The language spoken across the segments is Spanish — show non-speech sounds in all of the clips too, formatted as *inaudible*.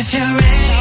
if you're ready,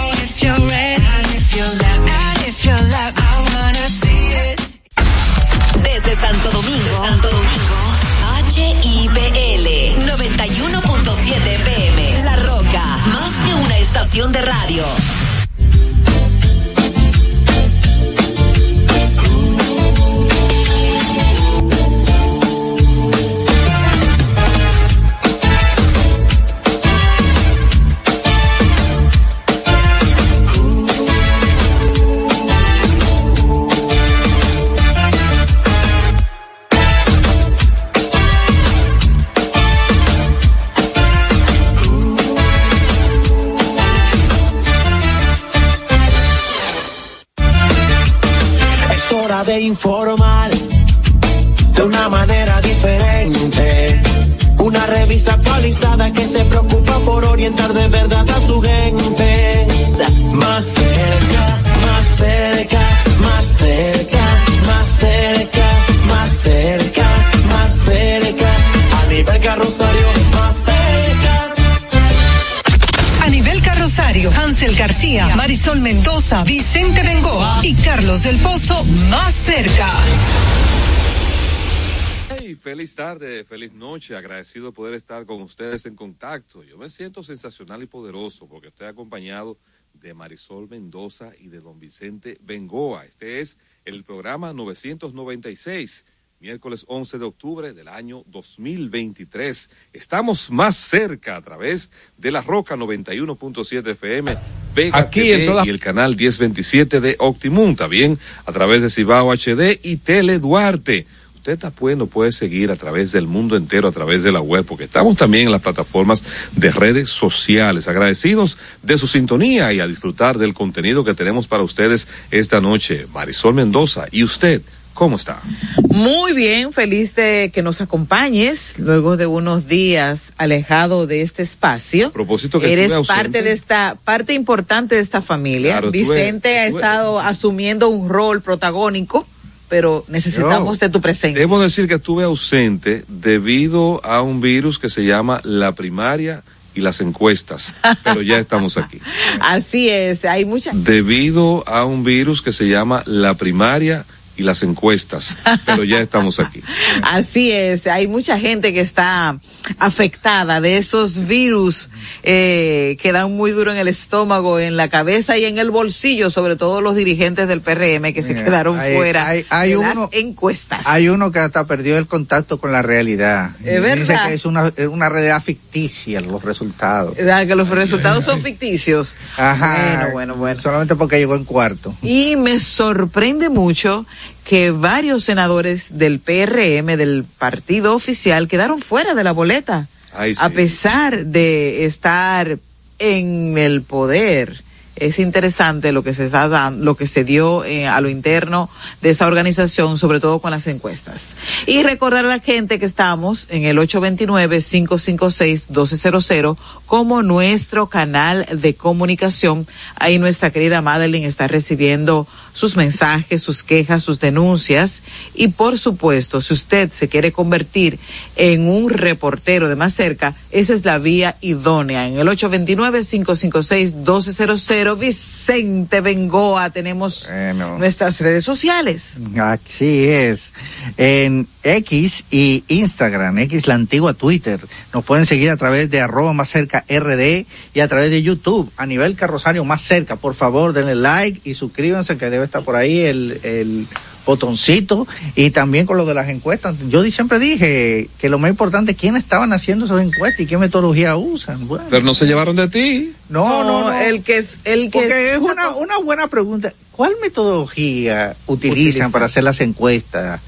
feliz tarde, feliz noche, agradecido de poder estar con ustedes en contacto. Yo me siento sensacional y poderoso porque estoy acompañado de Marisol Mendoza y de don Vicente Bengoa. Este es el programa 996, miércoles 11 de octubre del año 2023. Estamos más cerca a través de la Roca 91.7 FM, Vega Aquí TV en todas- y el canal 1027 de Optimum, también a través de Cibao HD y Tele Duarte. Usted nos puede seguir a través del mundo entero, a través de la web, porque estamos también en las plataformas de redes sociales. Agradecidos de su sintonía y a disfrutar del contenido que tenemos para ustedes esta noche. Marisol Mendoza, ¿y usted cómo está? Muy bien, feliz de que nos acompañes luego de unos días alejado de este espacio. A propósito que Eres parte de esta, parte importante de esta familia. Claro, estuve- Vicente ha estado asumiendo un rol protagónico, pero necesitamos de tu presencia. Debo decir que estuve ausente debido a un virus que se llama la primaria y las encuestas, *laughs* pero ya estamos aquí. Así es, hay mucha debido a un virus que se llama la primaria y las encuestas, pero ya estamos aquí. *laughs* Así es, hay mucha gente que está afectada de esos virus eh, que dan muy duro en el estómago, en la cabeza y en el bolsillo, sobre todo los dirigentes del PRM que se Mira, quedaron hay- fuera hay- hay de uno- las encuestas. Hay uno que hasta perdió el contacto con la realidad. Es Y Dice verdad. que es una, es una realidad ficticia los resultados. ¿Verdad? Que los resultados son ficticios. Ajá. Bueno, bueno, bueno. Solamente porque llegó en cuarto. Y me sorprende mucho que varios senadores del PRM, del partido oficial, quedaron fuera de la boleta. Ay, sí. A pesar de estar en el poder. Es interesante lo que se está dando, lo que se dio eh, a lo interno de esa organización, sobre todo con las encuestas. Y recordar a la gente que estamos en el 829-556-1200 como nuestro canal de comunicación. Ahí nuestra querida Madeline está recibiendo sus mensajes, sus quejas, sus denuncias. Y por supuesto, si usted se quiere convertir en un reportero de más cerca, esa es la vía idónea. En el 829-556-1200, Vicente Bengoa, tenemos Bueno. nuestras redes sociales. Así es. En X y Instagram, X la antigua Twitter. Nos pueden seguir a través de arroba más cerca RD y a través de YouTube a nivel carrosario más cerca. Por favor, denle like y suscríbanse que debe estar por ahí el, el botoncito y también con lo de las encuestas. Yo siempre dije que lo más importante es quiénes estaban haciendo esas encuestas y qué metodología usan. Bueno, Pero no se llevaron de ti. no, no, no. El que es, el que Porque es una, una buena pregunta. ¿Cuál metodología utilizan, Utilizan. para hacer las encuestas?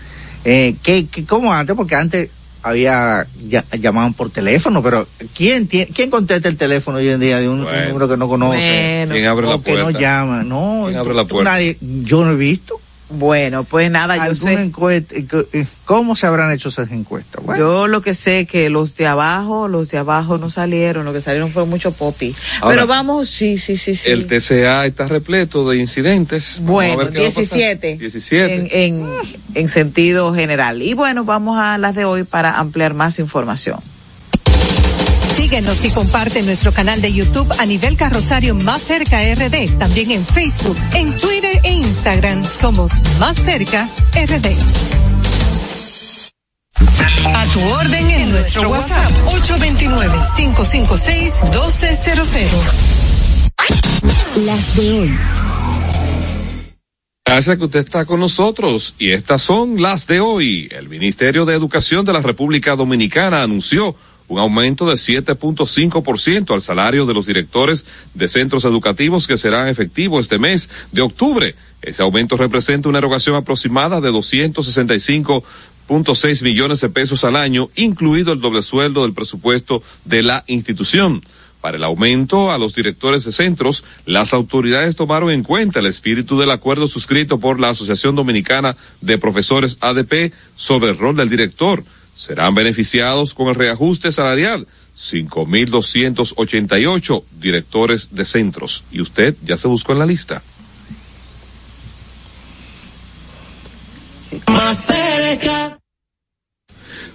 Eh, ¿qué, qué- cómo antes? Porque antes había ya- llamaban por teléfono, pero ¿quién tiene, quién contesta el teléfono hoy en día de un, un Bueno. número que no conoce? Bueno. ¿Quién abre la o que no puerta? llama, no, ¿Quién abre la puerta? nadie, yo no he visto. Bueno, pues nada, yo sé. encuesta, ¿Cómo se habrán hecho esas encuestas? Bueno, Yo lo que sé que los de abajo, los de abajo no salieron, lo que salieron fue mucho popi. Ahora, Pero vamos, sí, sí, sí, sí. El TCA está repleto de incidentes. Bueno, ver qué va a pasar. 17. 17. En, en, en sentido general. Y bueno, vamos a las de hoy para ampliar más información. Síguenos y comparte nuestro canal de YouTube a nivel carrosario Más Cerca RD. También en Facebook, en Twitter e Instagram somos Más Cerca RD. A tu orden en nuestro WhatsApp 829-556-1200. Las de hoy. Gracias que usted está con nosotros y estas son las de hoy. El Ministerio de Educación de la República Dominicana anunció un aumento de 7.5% al salario de los directores de centros educativos que serán efectivo este mes de octubre. Ese aumento representa una erogación aproximada de 265.6 millones de pesos al año, incluido el doble sueldo del presupuesto de la institución. Para el aumento a los directores de centros, las autoridades tomaron en cuenta el espíritu del acuerdo suscrito por la Asociación Dominicana de Profesores ADP sobre el rol del director. Serán beneficiados con el reajuste salarial. 5.288 directores de centros. ¿Y usted ya se buscó en la lista? Más cerca.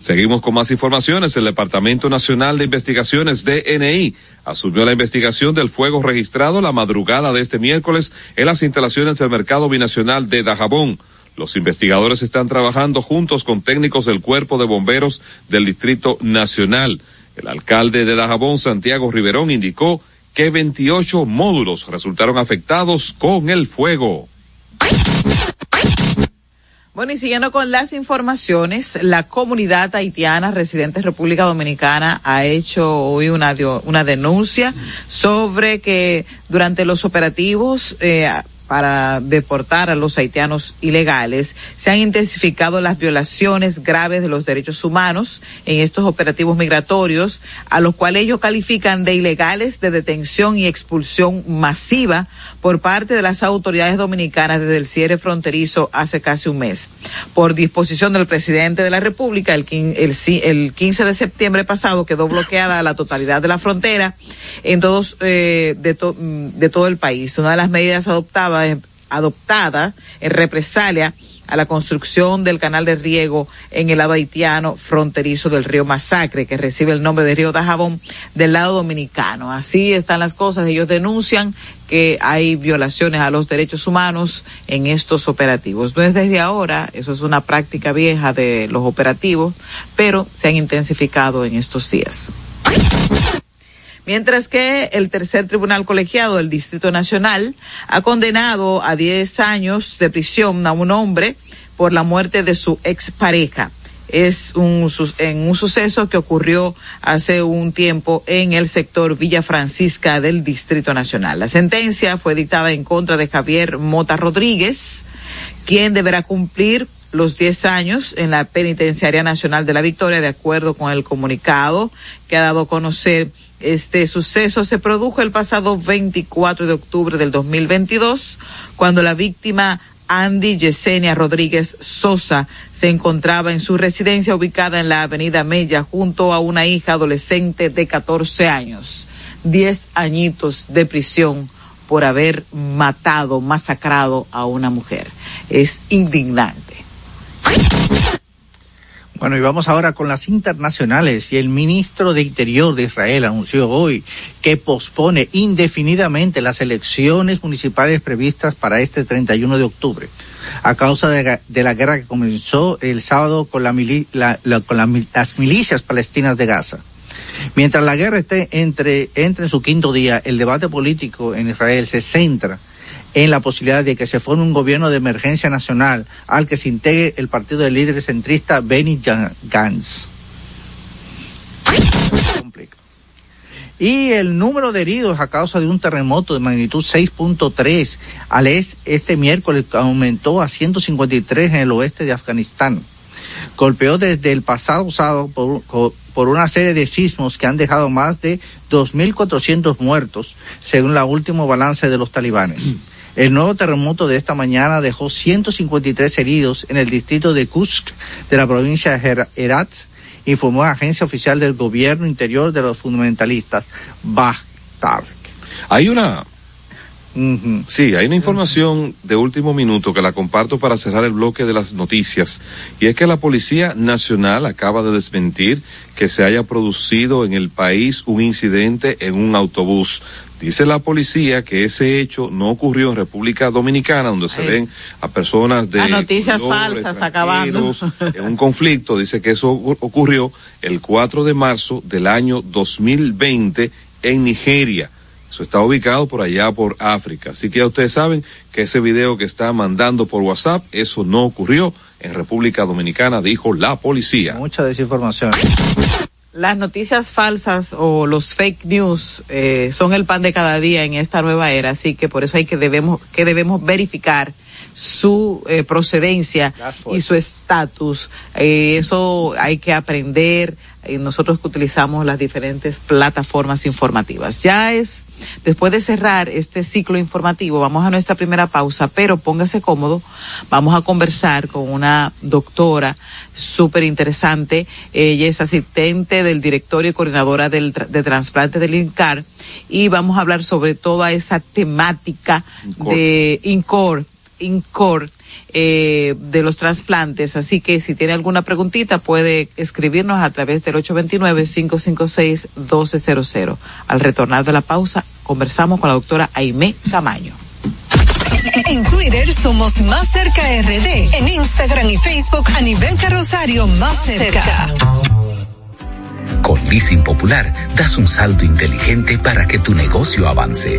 Seguimos con más informaciones. El Departamento Nacional de Investigaciones, DNI, asumió la investigación del fuego registrado la madrugada de este miércoles en las instalaciones del Mercado Binacional de Dajabón. Los investigadores están trabajando juntos con técnicos del Cuerpo de Bomberos del Distrito Nacional. El alcalde de Dajabón, Santiago Riverón, indicó que 28 módulos resultaron afectados con el fuego. Bueno, y siguiendo con las informaciones, la comunidad haitiana residente en República Dominicana ha hecho hoy una, una denuncia sobre que durante los operativos eh, para deportar a los haitianos ilegales se han intensificado las violaciones graves de los derechos humanos en estos operativos migratorios, a los cuales ellos califican de ilegales de detención y expulsión masiva por parte de las autoridades dominicanas desde el cierre fronterizo hace casi un mes. Por disposición del presidente de la República, el, el, ci- el 15 de septiembre pasado quedó bloqueada la totalidad de la frontera en todos eh, de, to- de todo el país. Una de las medidas adoptadas adoptada en represalia a la construcción del canal de riego en el lado haitiano fronterizo del río Masacre, que recibe el nombre de río Dajabón del lado dominicano. Así están las cosas. Ellos denuncian que hay violaciones a los derechos humanos en estos operativos. No es desde ahora, eso es una práctica vieja de los operativos, pero se han intensificado en estos días. Mientras que el tercer tribunal colegiado del Distrito Nacional ha condenado a 10 años de prisión a un hombre por la muerte de su expareja. Es un, en un suceso que ocurrió hace un tiempo en el sector Villa Francisca del Distrito Nacional. La sentencia fue dictada en contra de Javier Mota Rodríguez, quien deberá cumplir los 10 años en la Penitenciaria Nacional de la Victoria, de acuerdo con el comunicado que ha dado a conocer este suceso se produjo el pasado 24 de octubre del 2022, cuando la víctima Andy Yesenia Rodríguez Sosa se encontraba en su residencia ubicada en la avenida Mella junto a una hija adolescente de 14 años. 10 añitos de prisión por haber matado, masacrado a una mujer. Es indignante. Bueno, y vamos ahora con las internacionales. Y el ministro de Interior de Israel anunció hoy que pospone indefinidamente las elecciones municipales previstas para este 31 de octubre, a causa de, de la guerra que comenzó el sábado con, la mili- la- la- las milicias palestinas de Gaza. Mientras la guerra esté entre, entre en su quinto día, el debate político en Israel se centra en la posibilidad de que se forme un gobierno de emergencia nacional al que se integre el partido del líder centrista Benny Gantz. Y el número de heridos a causa de un terremoto de magnitud 6.3 al es este miércoles aumentó a 153 en el oeste de Afganistán. Golpeó desde el pasado sábado por, por una serie de sismos que han dejado más de 2.400 muertos, según la última balance de los talibanes. El nuevo terremoto de esta mañana dejó 153 heridos en el distrito de Kusk de la provincia de Her- Herat, informó la agencia oficial del gobierno interior de los fundamentalistas, Bahtar. Hay una. Sí, hay una información de último minuto que la comparto para cerrar el bloque de las noticias. Y es que la Policía Nacional acaba de desmentir que se haya producido en el país un incidente en un autobús. Dice la policía que ese hecho no ocurrió en República Dominicana, donde se Ay. ven a personas de Las noticias colores, falsas acabando. *laughs* en un conflicto. Dice que eso ocu- ocurrió el 4 de marzo del año 2020 en Nigeria. Eso está ubicado por allá por África. Así que ya ustedes saben que ese video que está mandando por WhatsApp, eso no ocurrió en República Dominicana, dijo la policía. Mucha desinformación. Las noticias falsas o los fake news eh, son el pan de cada día en esta nueva era, así que por eso hay que debemos que debemos verificar su eh, procedencia y su estatus. Eh, eso hay que aprender nosotros que utilizamos las diferentes plataformas informativas. Ya es después de cerrar este ciclo informativo, vamos a nuestra primera pausa, pero póngase cómodo. Vamos a conversar con una doctora súper interesante. Ella es asistente del directorio y coordinadora del, de trasplante del INCAR y vamos a hablar sobre toda esa temática INCOR. de INCOR, INCOR, eh, de los trasplantes. Así que si tiene alguna preguntita puede escribirnos a través del 829-556-1200. Al retornar de la pausa, conversamos con la doctora Aimé Camaño. En Twitter somos Más Cerca RD. En Instagram y Facebook a nivel carrosario Más Cerca. Con Leasing Popular das un salto inteligente para que tu negocio avance.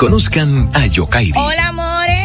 Conozcan a Yokairi.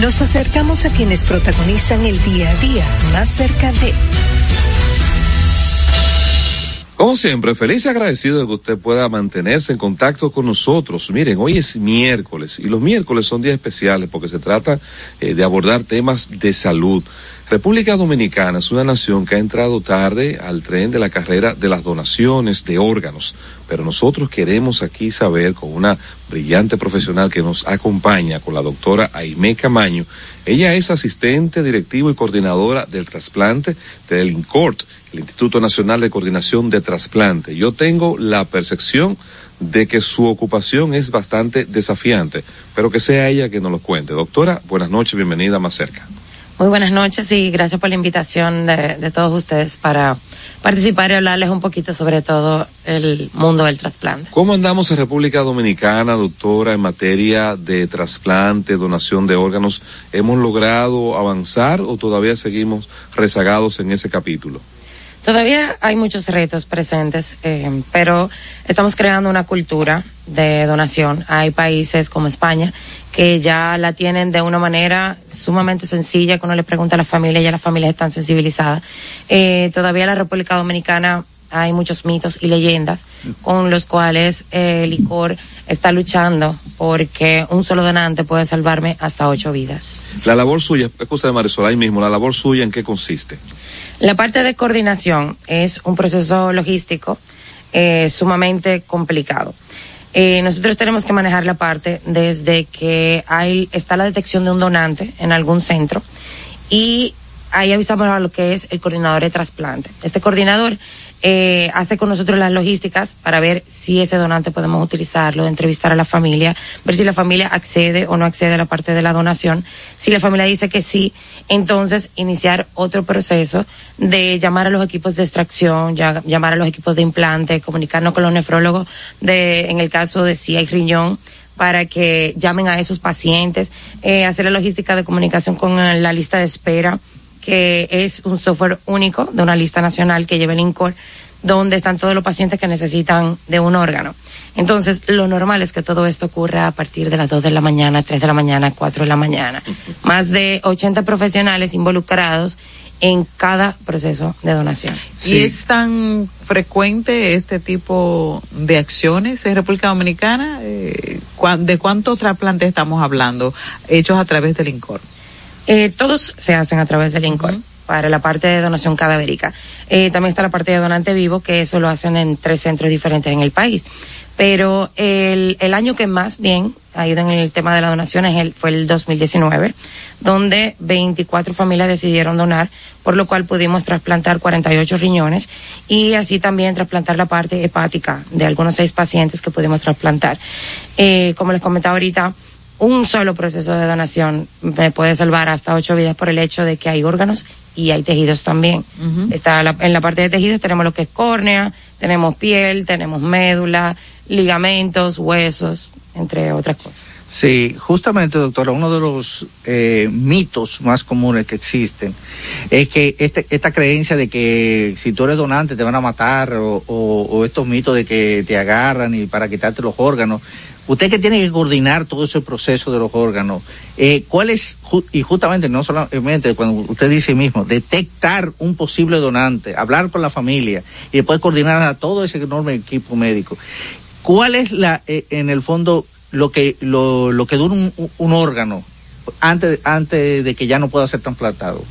Nos acercamos a quienes protagonizan el día a día más cerca de Como siempre, feliz y agradecido de que usted pueda mantenerse en contacto con nosotros. Miren, hoy es miércoles y los miércoles son días especiales porque se trata eh, de abordar temas de salud. República Dominicana es una nación que ha entrado tarde al tren de la carrera de las donaciones de órganos, pero nosotros queremos aquí saber con una brillante profesional que nos acompaña, con la doctora Aimé Camaño. Ella es asistente directivo y coordinadora del trasplante del INCORT, el Instituto Nacional de Coordinación de Trasplante. Yo tengo la percepción de que su ocupación es bastante desafiante, pero que sea ella que nos lo cuente. Doctora, buenas noches, bienvenida más cerca. Muy buenas noches y gracias por la invitación de, de, todos ustedes para participar y hablarles un poquito sobre todo el mundo del trasplante. ¿Cómo andamos en República Dominicana, doctora, en materia de trasplante, donación de órganos? ¿Hemos logrado avanzar o todavía seguimos rezagados en ese capítulo? Todavía hay muchos retos presentes, eh, pero estamos creando una cultura de donación. Hay países como España que ya la tienen de una manera sumamente sencilla, que uno le pregunta a la familia y ya las familias están sensibilizadas. Eh, todavía en la República Dominicana hay muchos mitos y leyendas con los cuales eh, el licor está luchando porque un solo donante puede salvarme hasta ocho vidas. La labor suya, excusa de Marisol, ahí mismo, la labor suya en qué consiste? La parte de coordinación es un proceso logístico eh, sumamente complicado. Eh, nosotros tenemos que manejar la parte desde que hay, está la detección de un donante en algún centro y ahí avisamos a lo que es el coordinador de trasplante. Este coordinador eh, hace con nosotros las logísticas para ver si ese donante podemos utilizarlo, entrevistar a la familia, ver si la familia accede o no accede a la parte de la donación. Si la familia dice que sí, entonces iniciar otro proceso de llamar a los equipos de extracción, llamar a los equipos de implante, comunicarnos con los nefrólogos de, en el caso de si hay riñón, para que llamen a esos pacientes, eh, hacer la logística de comunicación con la lista de espera que es un software único de una lista nacional que lleva el INCOR, donde están todos los pacientes que necesitan de un órgano. Entonces, lo normal es que todo esto ocurra a partir de las 2 de la mañana, 3 de la mañana, 4 de la mañana. Más de 80 profesionales involucrados en cada proceso de donación. ¿Y es tan frecuente este tipo de acciones en República Dominicana? Eh, ¿De cuántos trasplantes estamos hablando hechos a través del INCOR? Eh, todos se hacen a través del INCOR. para la parte de donación cadavérica. Eh, también está la parte de donante vivo, que eso lo hacen en tres centros diferentes en el país. Pero el, el año que más bien ha ido en el tema de la donación es el, fue el 2019, donde 24 familias decidieron donar, por lo cual pudimos trasplantar 48 riñones y así también trasplantar la parte hepática de algunos seis pacientes que pudimos trasplantar. Eh, como les comentaba ahorita, un solo proceso de donación me puede salvar hasta ocho vidas por el hecho de que hay órganos y hay tejidos también. Está la, en la parte de tejidos tenemos lo que es córnea, tenemos piel, tenemos médula, ligamentos, huesos, entre otras cosas. Sí, justamente, doctora, uno de los eh, mitos más comunes que existen es que este, esta creencia de que si tú eres donante te van a matar o, o, o estos mitos de que te agarran y para quitarte los órganos usted que tiene que coordinar todo ese proceso de los órganos, eh, ¿cuál es, y justamente no solamente cuando usted dice mismo, detectar un posible donante, hablar con la familia y después coordinar a todo ese enorme equipo médico, ¿cuál es la, eh, en el fondo, lo que, lo, lo que dura un, un órgano antes, antes de que ya no pueda ser trasplantado?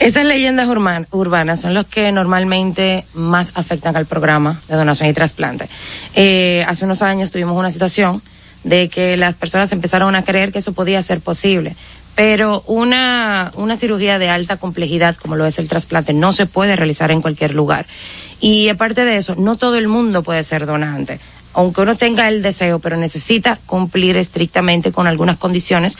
Esas leyendas urban, urbanas son los que normalmente más afectan al programa de donación y trasplante. Eh, hace unos años tuvimos una situación de que las personas empezaron a creer que eso podía ser posible. Pero una, una cirugía de alta complejidad como lo es el trasplante no se puede realizar en cualquier lugar. Y aparte de eso, no todo el mundo puede ser donante aunque uno tenga el deseo, pero necesita cumplir estrictamente con algunas condiciones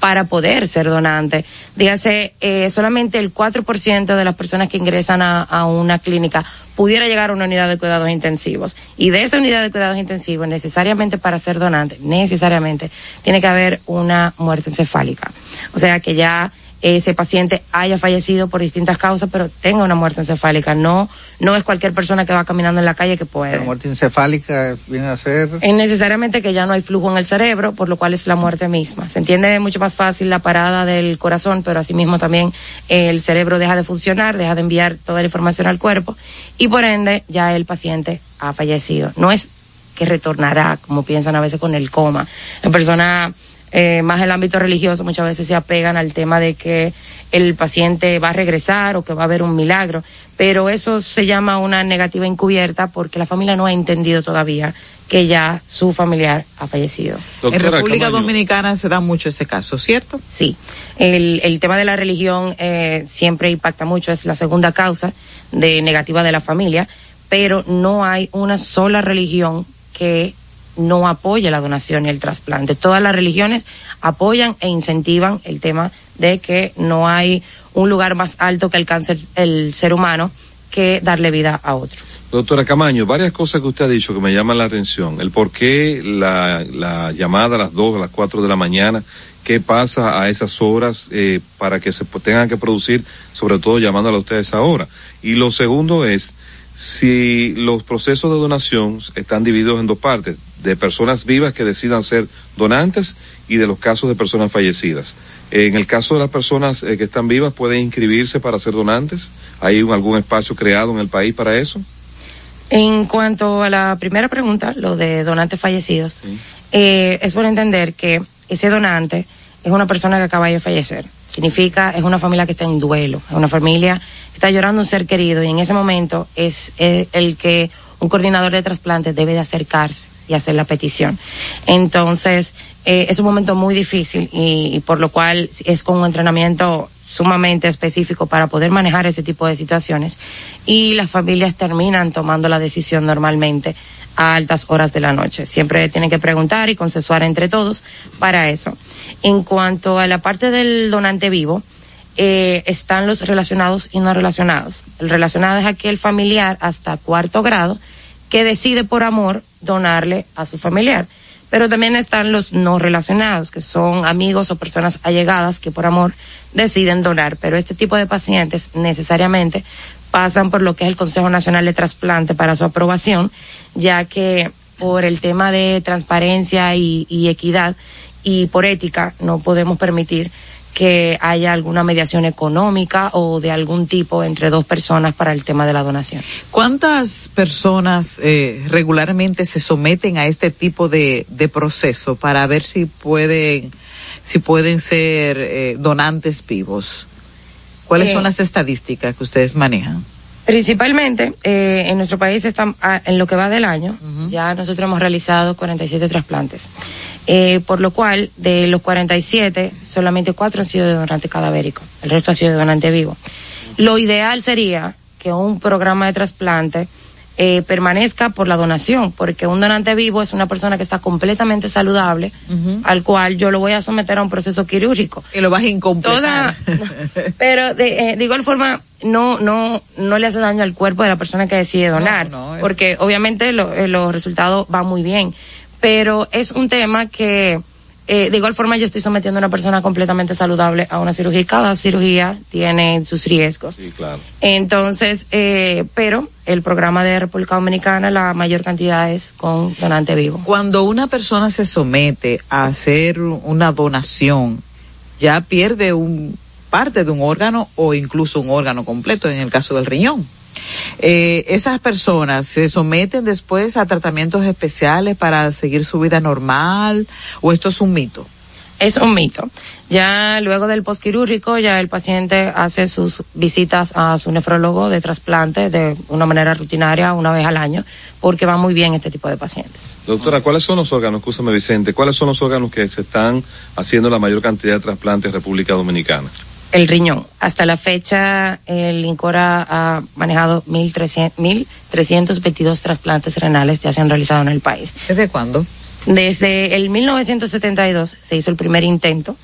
para poder ser donante. Dígase, eh, solamente el 4% de las personas que ingresan a, a, una clínica pudiera llegar a una unidad de cuidados intensivos. Y de esa unidad de cuidados intensivos, necesariamente para ser donante, necesariamente, tiene que haber una muerte encefálica. O sea que ya ese paciente haya fallecido por distintas causas, pero tenga una muerte encefálica. No, no es cualquier persona que va caminando en la calle que puede. La muerte encefálica viene a ser. Es necesariamente que ya no hay flujo en el cerebro, por lo cual es la muerte misma. Se entiende mucho más fácil la parada del corazón, pero asimismo también el cerebro deja de funcionar, deja de enviar toda la información al cuerpo y por ende ya el paciente ha fallecido. No es que retornará, como piensan a veces con el coma. La persona eh, más el ámbito religioso muchas veces se apegan al tema de que el paciente va a regresar o que va a haber un milagro, pero eso se llama una negativa encubierta porque la familia no ha entendido todavía que ya su familiar ha fallecido. Doctora, en República Camaño. Dominicana se da mucho ese caso, ¿cierto? Sí. El, el tema de la religión eh, siempre impacta mucho, es la segunda causa de negativa de la familia, pero no hay una sola religión que no apoye la donación y el trasplante. Todas las religiones apoyan e incentivan el tema de que no hay un lugar más alto que alcance el ser humano que darle vida a otro. Doctora Camaño, varias cosas que usted ha dicho que me llaman la atención. El por qué la, la llamada a las 2, a las 4 de la mañana, qué pasa a esas horas eh, para que se tengan que producir, sobre todo llamándola a usted a esa hora. Y lo segundo es, si los procesos de donación están divididos en dos partes, de personas vivas que decidan ser donantes y de los casos de personas fallecidas. En el caso de las personas eh, que están vivas, ¿pueden inscribirse para ser donantes? ¿Hay algún espacio creado en el país para eso? En cuanto a la primera pregunta, lo de donantes fallecidos, eh, es por entender que ese donante es una persona que acaba de fallecer. Significa, es una familia que está en duelo, es una familia que está llorando un ser querido y en ese momento es eh, el que un coordinador de trasplante debe de acercarse y hacer la petición. Entonces, eh, es un momento muy difícil y, por lo cual es con un entrenamiento sumamente específico para poder manejar ese tipo de situaciones y las familias terminan tomando la decisión normalmente a altas horas de la noche. Siempre tienen que preguntar y consensuar entre todos para eso. En cuanto a la parte del donante vivo, eh, están los relacionados y no relacionados. El relacionado es aquel familiar hasta cuarto grado que decide por amor donarle a su familiar. Pero también están los no relacionados, que son amigos o personas allegadas que por amor deciden donar. Pero este tipo de pacientes necesariamente pasan por lo que es el Consejo Nacional de Trasplante para su aprobación, ya que por el tema de transparencia y, y equidad y por ética no podemos permitir que haya alguna mediación económica o de algún tipo entre dos personas para el tema de la donación. ¿Cuántas personas eh, regularmente se someten a este tipo de, de proceso para ver si pueden, si pueden ser eh, donantes vivos? ¿Cuáles Eh, son las estadísticas que ustedes manejan? Principalmente eh, en nuestro país están, ah, en lo que va del año, ya nosotros hemos realizado 47 trasplantes, eh, por lo cual de los 47 solamente cuatro han sido de donante cadavérico, el resto ha sido de donante vivo. Lo ideal sería que un programa de trasplante eh, permanezca por la donación, porque un donante vivo es una persona que está completamente saludable, al cual yo lo voy a someter a un proceso quirúrgico. Y lo vas a incompletar. Toda, *laughs* pero de, eh, de igual forma no no no le hace daño al cuerpo de la persona que decide donar porque obviamente lo- eh, los resultados van muy bien pero es un tema que eh, de igual forma yo estoy sometiendo a una persona completamente saludable a una cirugía y cada cirugía tiene sus riesgos Sí, claro. entonces eh, pero el programa de República Dominicana la mayor cantidad es con donante vivo Cuando una persona se somete a hacer una donación, ya pierde un parte de un órgano o incluso un órgano completo, en el caso del riñón. Eh, esas personas se someten después a tratamientos especiales para seguir su vida normal o esto es un mito. es un mito. Ya luego del postquirúrgico, ya el paciente hace sus visitas a su nefrólogo de trasplante de una manera rutinaria una vez al año, porque va muy bien este tipo de pacientes. Doctora, ¿cuáles son los órganos, escúchame Vicente, cuáles son los órganos que se están haciendo la mayor cantidad de trasplantes en República Dominicana? El riñón. Hasta la fecha, el INCORA ha manejado 1.300 1.322 trasplantes renales ya se han realizado en el país. ¿Desde cuándo? Desde el 1972 se hizo el primer intento,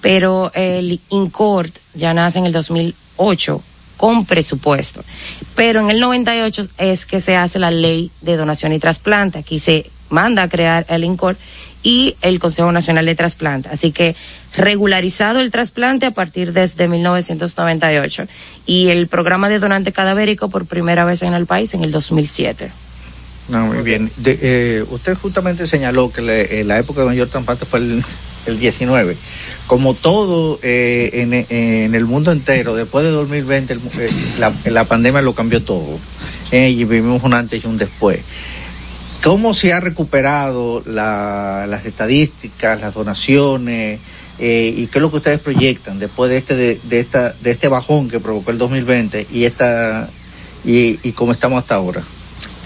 pero el INCORT ya nace en el 2008 con presupuesto. Pero en el 98 es que se hace la ley de donación y trasplante. Aquí se manda a crear el INCORT y el Consejo Nacional de Trasplante. Así que regularizado el trasplante a partir desde 1998 y el programa de donante cadavérico por primera vez en el país en el 2007. No, muy bien. Eh, usted justamente señaló que le- eh, la época de mayor trasplante fue el, *laughs* el 19. Como todo eh, en, el mundo entero, después de 2020, el eh, la, la pandemia lo cambió todo. Y vivimos un antes y un después. ¿Cómo se ha recuperado la- las estadísticas, las donaciones? eh, ¿Y qué es lo que ustedes proyectan después de este, de, de esta, de este bajón que provocó el 2020 y, esta, y, y cómo estamos hasta ahora?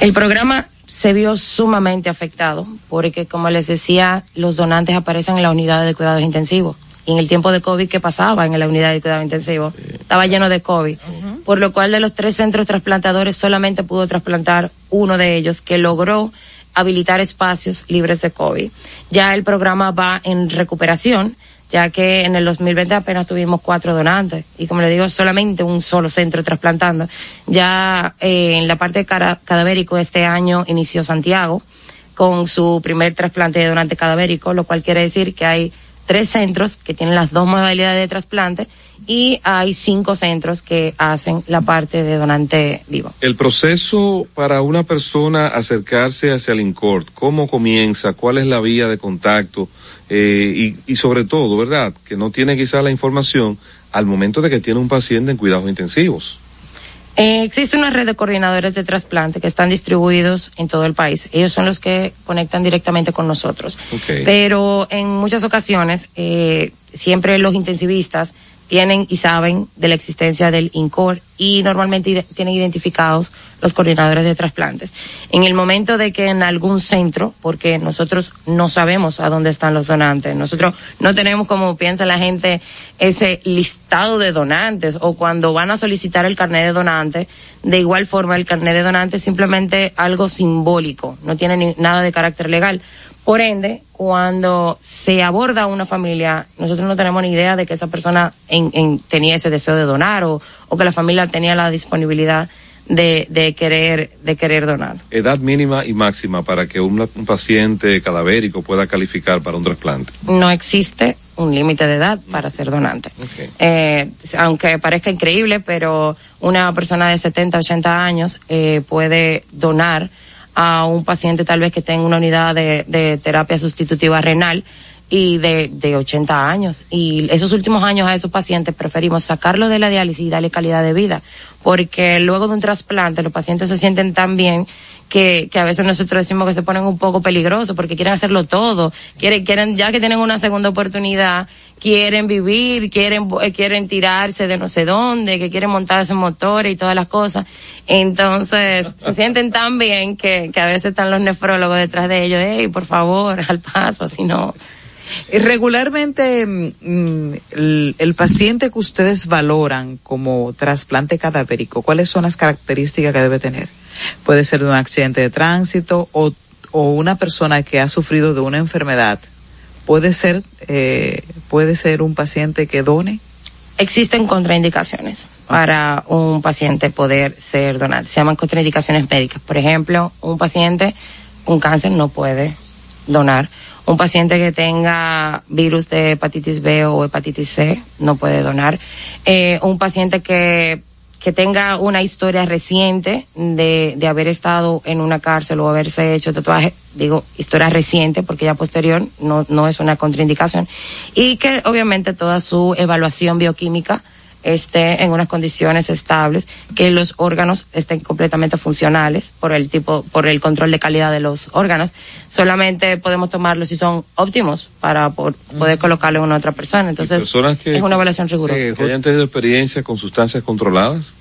El programa se vio sumamente afectado porque, como les decía, los donantes aparecen en la unidad de cuidados intensivos. Y en el tiempo de COVID, ¿qué pasaba en la unidad de cuidados intensivos? Estaba lleno de COVID. Por lo cual, de los tres centros trasplantadores, solamente pudo trasplantar uno de ellos que logró habilitar espacios libres de COVID. Ya el programa va en recuperación, ya que en el 2020 apenas tuvimos cuatro donantes y como le digo, solamente un solo centro trasplantando. Ya eh, en la parte cadavérico este año inició Santiago con su primer trasplante de donante cadavérico, lo cual quiere decir que hay tres centros que tienen las dos modalidades de trasplante y hay cinco centros que hacen la parte de donante vivo. El proceso para una persona acercarse hacia el INCORT, ¿cómo comienza? ¿Cuál es la vía de contacto? Eh, y, y sobre todo, ¿verdad? Que no tiene quizá la información al momento de que tiene un paciente en cuidados intensivos. Eh, existe una red de coordinadores de trasplante que están distribuidos en todo el país. Ellos son los que conectan directamente con nosotros. Pero en muchas ocasiones, eh, siempre los intensivistas tienen y saben de la existencia del INCOR y normalmente tienen identificados los coordinadores de trasplantes. En el momento de que en algún centro, porque nosotros no sabemos a dónde están los donantes, nosotros no tenemos como piensa la gente ese listado de donantes o cuando van a solicitar el carnet de donante, de igual forma el carnet de donante es simplemente algo simbólico, no tiene ni- nada de carácter legal. Por ende, cuando se aborda una familia, nosotros no tenemos ni idea de que esa persona en, en- tenía ese deseo de donar o, o que la familia tenía la disponibilidad de, de querer de querer donar. Edad mínima y máxima para que un paciente cadavérico pueda calificar para un trasplante. No existe un límite de edad para ser donante. Eh, aunque parezca increíble, pero una persona de 70, 80 años eh, puede donar a un paciente tal vez que tenga una unidad de, de terapia sustitutiva renal y de, de 80 años. Y esos últimos años a esos pacientes preferimos sacarlo de la diálisis y darle calidad de vida. Porque luego de un trasplante los pacientes se sienten tan bien que, que a veces nosotros decimos que se ponen un poco peligrosos porque quieren hacerlo todo. Quieren, quieren, ya que tienen una segunda oportunidad, quieren vivir, quieren, eh, quieren tirarse de no sé dónde, que quieren montarse en motores y todas las cosas. Entonces, se sienten tan bien que, que a veces están los nefrólogos detrás de ellos, hey, por favor, *laughs* al paso, si no. Eh, Regularmente, mm, el, el paciente que ustedes valoran como trasplante cadavérico, ¿cuáles son las características que debe tener? Puede ser de un accidente de tránsito o, o una persona que ha sufrido de una enfermedad. Puede ser, eh, puede ser un paciente que done. Existen contraindicaciones para un paciente poder ser donante. Se llaman contraindicaciones médicas. Por ejemplo, un paciente con cáncer no puede donar. Un paciente que tenga virus de hepatitis B o hepatitis C no puede donar. Eh, un paciente que, que tenga una historia reciente de, de haber estado en una cárcel o haberse hecho tatuaje, digo, historia reciente porque ya posterior no, no es una contraindicación. Y que obviamente toda su evaluación bioquímica esté en unas condiciones estables, que los órganos estén completamente funcionales por el tipo, por el control de calidad de los órganos. Solamente podemos tomarlos si son óptimos para por- poder colocarlo en una otra persona. Entonces, personas que- es una evaluación rigurosa. Que hayan tenido experiencia con sustancias controladas.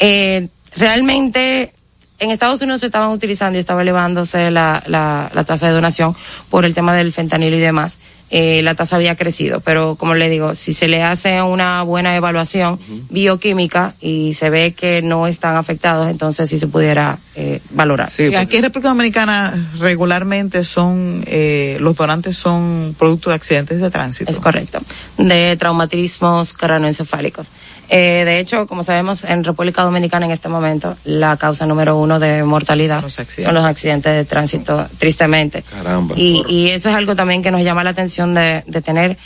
Eh, realmente en Estados Unidos se estaban utilizando y estaba elevándose la, la, la tasa de donación por el tema del fentanilo y demás. Eh, la tasa había crecido, pero como le digo, si se le hace una buena evaluación bioquímica y se ve que no están afectados, entonces sí se pudiera eh, valorar. Y aquí en República Dominicana regularmente son, eh, los donantes son producto de accidentes de tránsito. Es correcto. De traumatismos craneoencefálicos. Eh, de hecho, como sabemos, en República Dominicana en este momento, la causa número uno de mortalidad son los accidentes de tránsito, tristemente. Caramba. Y, y eso es algo también que nos llama la atención de, de tener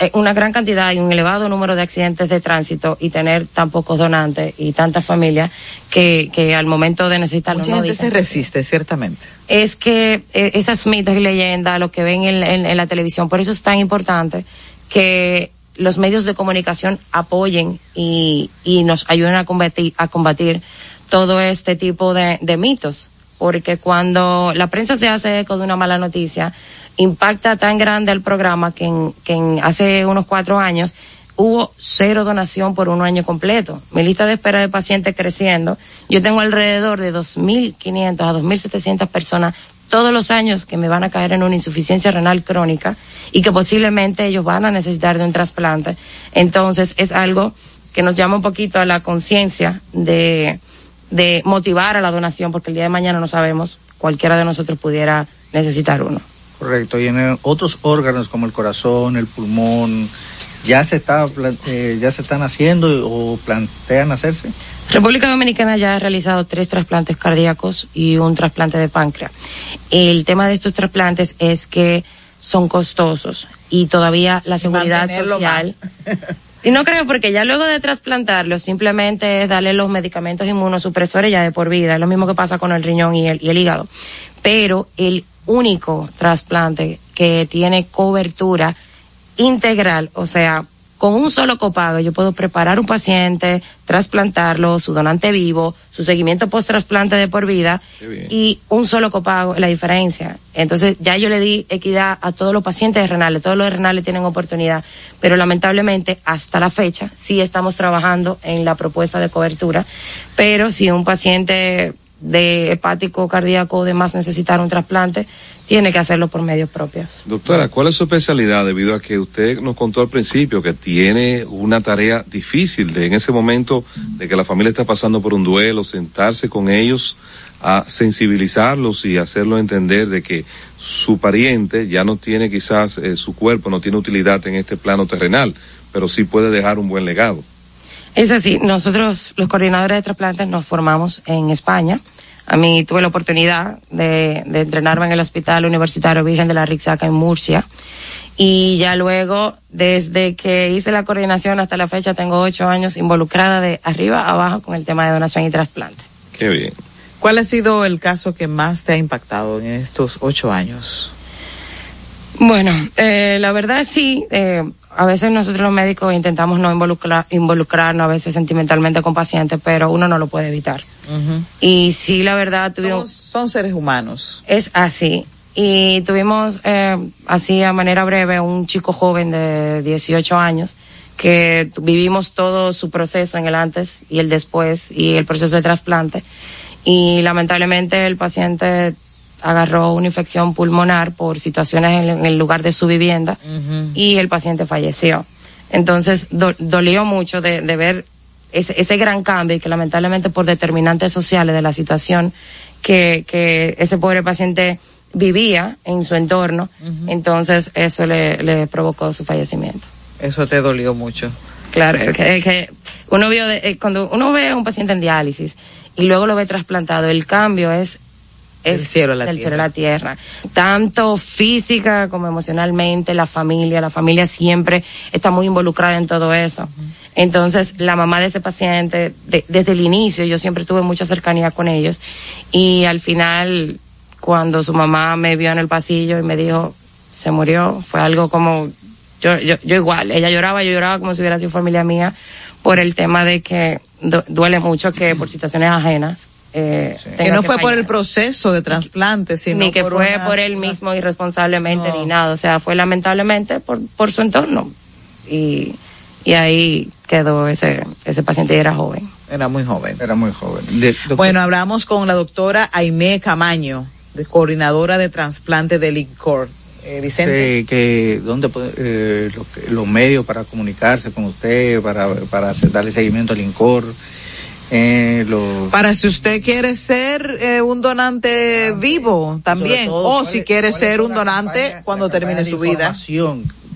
eh, una gran cantidad y un elevado número de accidentes de tránsito y tener tan pocos donantes y tantas familias que, que al momento de necesitarlo Mucha no gente dicen. se resiste, ciertamente. es que eh, esas mitos y leyendas, lo que ven en, en- en la televisión, por eso es tan importante que los medios de comunicación apoyen y, y nos ayuden a combatir, a combatir todo este tipo de, de mitos. Porque cuando la prensa se hace eco de una mala noticia, impacta tan grande el programa que en, que en hace unos cuatro años hubo cero donación por un año completo. Mi lista de espera de pacientes creciendo. Yo tengo alrededor de 2.500 a 2.700 personas todos los años que me van a caer en una insuficiencia renal crónica y que posiblemente ellos van a necesitar de un trasplante. Entonces es algo que nos llama un poquito a la conciencia de, de motivar a la donación porque el día de mañana no sabemos cualquiera de nosotros pudiera necesitar uno. Correcto. Y en otros órganos como el corazón, el pulmón, ya se está eh, ya se están haciendo o plantean hacerse. República Dominicana ya ha realizado tres trasplantes cardíacos y un trasplante de páncreas. El tema de estos trasplantes es que son costosos y todavía la seguridad mantenerlo social. *laughs* Y no creo porque ya luego de trasplantarlo simplemente es darle los medicamentos inmunosupresores ya de por vida. Es lo mismo que pasa con el riñón y el, y el hígado. Pero el único trasplante que tiene cobertura integral, o sea, con un solo copago yo puedo preparar un paciente, trasplantarlo, su donante vivo, su seguimiento post trasplante de por vida y un solo copago la diferencia. Entonces ya yo le di equidad a todos los pacientes renales, todos los renales tienen oportunidad, pero lamentablemente hasta la fecha sí estamos trabajando en la propuesta de cobertura, pero si un paciente de hepático cardíaco o demás necesitar un trasplante, tiene que hacerlo por medios propios. Doctora, ¿cuál es su especialidad debido a que usted nos contó al principio que tiene una tarea difícil de en ese momento de que la familia está pasando por un duelo, sentarse con ellos a sensibilizarlos y hacerlos entender de que su pariente ya no tiene quizás eh, su cuerpo, no tiene utilidad en este plano terrenal, pero sí puede dejar un buen legado. Es así, nosotros los coordinadores de trasplantes nos formamos en España. A mí tuve la oportunidad de, de entrenarme en el Hospital Universitario Virgen de la Rixaca en Murcia. Y ya luego, desde que hice la coordinación hasta la fecha, tengo ocho años involucrada de arriba a abajo con el tema de donación y trasplante. Qué bien. ¿Cuál ha sido el caso que más te ha impactado en estos ocho años? Bueno, eh, la verdad sí, eh, a veces nosotros los médicos intentamos no involucrar, involucrarnos a veces sentimentalmente con pacientes, pero uno no lo puede evitar. Y sí, la verdad, tuvimos... Son seres humanos. Es así. Y tuvimos, eh, así a manera breve, un chico joven de 18 años que vivimos todo su proceso en el antes y el después y el proceso de trasplante. Y lamentablemente el paciente agarró una infección pulmonar por situaciones en, en el lugar de su vivienda y el paciente falleció. Entonces do- dolió mucho de, de ver ese, ese gran cambio y que lamentablemente por determinantes sociales de la situación que, que ese pobre paciente vivía en su entorno, entonces eso le, le provocó su fallecimiento. Eso te dolió mucho. Claro, es que, que uno vio, de- eh, cuando uno ve a un paciente en diálisis y luego lo ve trasplantado, el cambio es, Del cielo a la tierra. cielo a la tierra. Tanto física como emocionalmente, la familia, la familia siempre está muy involucrada en todo eso. Entonces, la mamá de ese paciente, de- desde el inicio, yo siempre tuve mucha cercanía con ellos y al final, cuando su mamá me vio en el pasillo y me dijo, se murió, fue algo como, yo, yo, yo igual, ella lloraba, yo lloraba como si hubiera sido familia mía por el tema de que du- duele mucho que por situaciones ajenas. Eh, Que no fue por el proceso de trasplante, sino ni que por fue unas- por él unas- mismo irresponsablemente No. ni nada, o sea, fue lamentablemente por, por su entorno. Y, y ahí quedó ese, ese paciente y era joven. Era muy joven. Era muy joven. Bueno, hablamos con la doctora Aimé Camaño, de coordinadora de trasplante del INCOR. Eh, Vicente. Sí, que dónde puede- eh, lo que- los medios para comunicarse con usted, para, para hacer- darle seguimiento al INCOR. Eh, los- Para si usted quiere ser eh, un donante vivo también, todo, o ¿cuál si es- quiere ser un donante campaña- cuando termine su vida.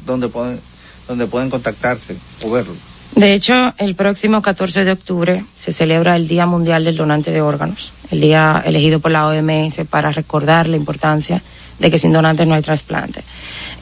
donde pueden, donde pueden contactarse o verlo? De hecho, el próximo 14 de octubre se celebra el Día Mundial del Donante de Órganos, el día elegido por la OMS para recordar la importancia de que sin donantes no hay trasplante.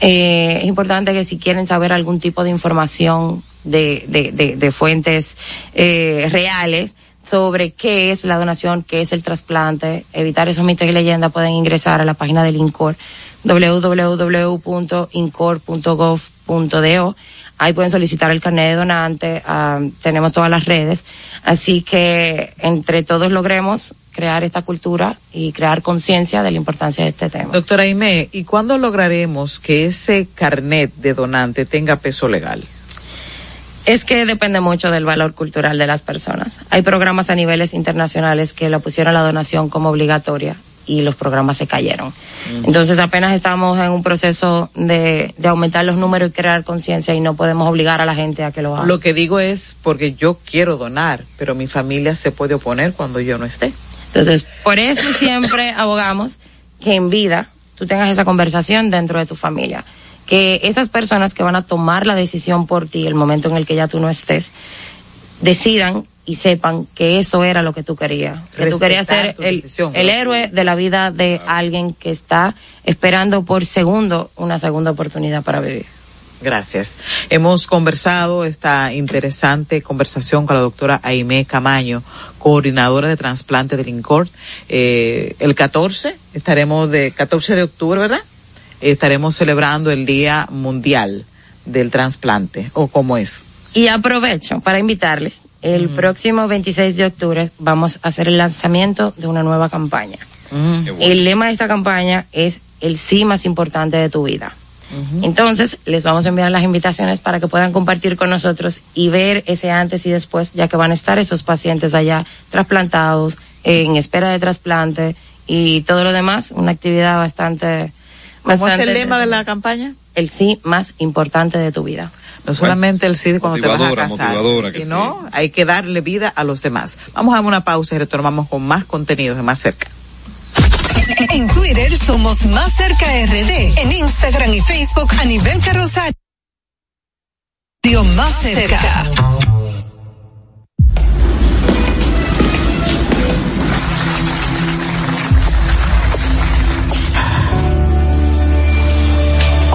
Eh, es importante que si quieren saber algún tipo de información de, de, de, de fuentes eh, reales sobre qué es la donación, qué es el trasplante, evitar esos mitos y leyendas, pueden ingresar a la página del INCOR, www.incor.gov.do. Ahí pueden solicitar el carnet de donante, ah, tenemos todas las redes. Así que entre todos logremos crear esta cultura y crear conciencia de la importancia de este tema. Doctora Aimé, ¿y cuándo lograremos que ese carnet de donante tenga peso legal? Es que depende mucho del valor cultural de las personas. Hay programas a niveles internacionales que la pusieron la donación como obligatoria y los programas se cayeron. Entonces apenas estamos en un proceso de, de aumentar los números y crear conciencia y no podemos obligar a la gente a que lo haga. Lo que digo es porque yo quiero donar, pero mi familia se puede oponer cuando yo no esté. Entonces, por eso siempre *laughs* abogamos que en vida tú tengas esa conversación dentro de tu familia. Que esas personas que van a tomar la decisión por ti, el momento en el que ya tú no estés, decidan y sepan que eso era lo que tú querías. Que tú querías Respetar ser el, decisión. el héroe de la vida de alguien que está esperando por segundo una segunda oportunidad para vivir. Gracias. Hemos conversado esta interesante conversación con la doctora Aimé Camaño, coordinadora de trasplante del INCOR. Eh, el 14, estaremos de 14 de octubre, ¿verdad? Estaremos celebrando el Día Mundial del Trasplante, o cómo es. Y aprovecho para invitarles. El próximo 26 de octubre vamos a hacer el lanzamiento de una nueva campaña. El lema de esta campaña es el sí más importante de tu vida. Entonces, les vamos a enviar las invitaciones para que puedan compartir con nosotros y ver ese antes y después, ya que van a estar esos pacientes allá trasplantados, en espera de trasplante y todo lo demás, una actividad bastante... ¿Cómo es el lema de la campaña? El sí más importante de tu vida. No solamente el sí cuando te vas a casar, sino hay que darle vida a los demás. Vamos a dar una pausa y retornamos con más contenidos de más cerca. En Twitter somos Más Cerca RD. En Instagram y Facebook a nivel carrosario. Más cerca.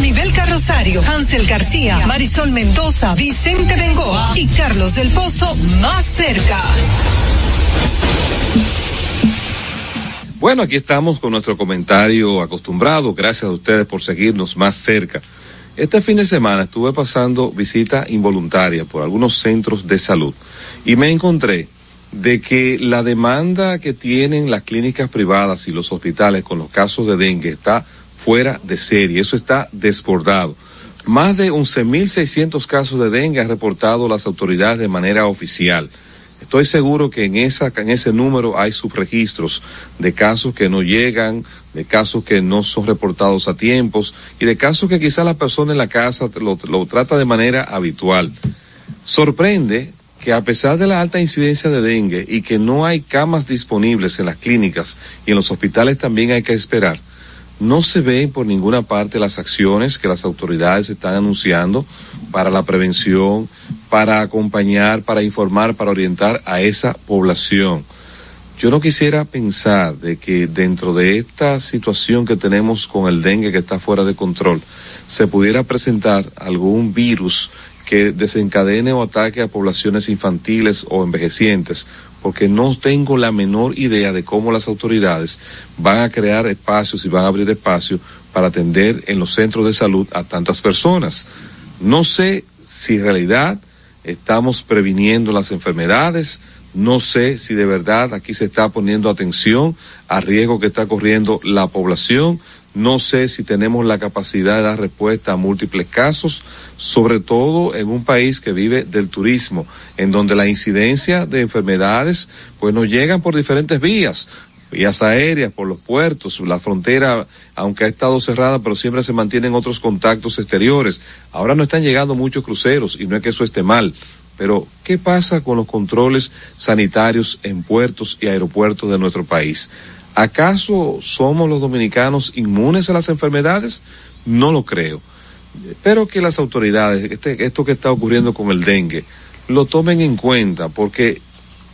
A nivel carrosario, Hansel García, Marisol Mendoza, Vicente Bengoa y Carlos del Pozo más cerca. Bueno, aquí estamos con nuestro comentario acostumbrado. Gracias a ustedes por seguirnos más cerca. Este fin de semana estuve pasando visita involuntaria por algunos centros de salud y me encontré de que la demanda que tienen las clínicas privadas y los hospitales con los casos de dengue está fuera de serie. Eso está desbordado. Más de 11.600 casos de dengue han reportado las autoridades de manera oficial. Estoy seguro que en esa, en ese número hay subregistros de casos que no llegan, de casos que no son reportados a tiempos y de casos que quizá la persona en la casa lo, lo trata de manera habitual. Sorprende que a pesar de la alta incidencia de dengue y que no hay camas disponibles en las clínicas y en los hospitales también hay que esperar, no se ven por ninguna parte las acciones que las autoridades están anunciando para la prevención, para acompañar, para informar, para orientar a esa población. Yo no quisiera pensar de que dentro de esta situación que tenemos con el dengue que está fuera de control, se pudiera presentar algún virus que desencadene o ataque a poblaciones infantiles o envejecientes, porque no tengo la menor idea de cómo las autoridades van a crear espacios y van a abrir espacios para atender en los centros de salud a tantas personas. No sé si en realidad estamos previniendo las enfermedades, no sé si de verdad aquí se está poniendo atención al riesgo que está corriendo la población, no sé si tenemos la capacidad de dar respuesta a múltiples casos, sobre todo en un país que vive del turismo, en donde la incidencia de enfermedades pues nos llegan por diferentes vías, vías aéreas, por los puertos, la frontera, aunque ha estado cerrada, pero siempre se mantienen otros contactos exteriores. Ahora no están llegando muchos cruceros y no es que eso esté mal. Pero, ¿qué pasa con los controles sanitarios en puertos y aeropuertos de nuestro país? ¿Acaso somos los dominicanos inmunes a las enfermedades? No lo creo. Espero que las autoridades, este, esto que está ocurriendo con el dengue, lo tomen en cuenta porque,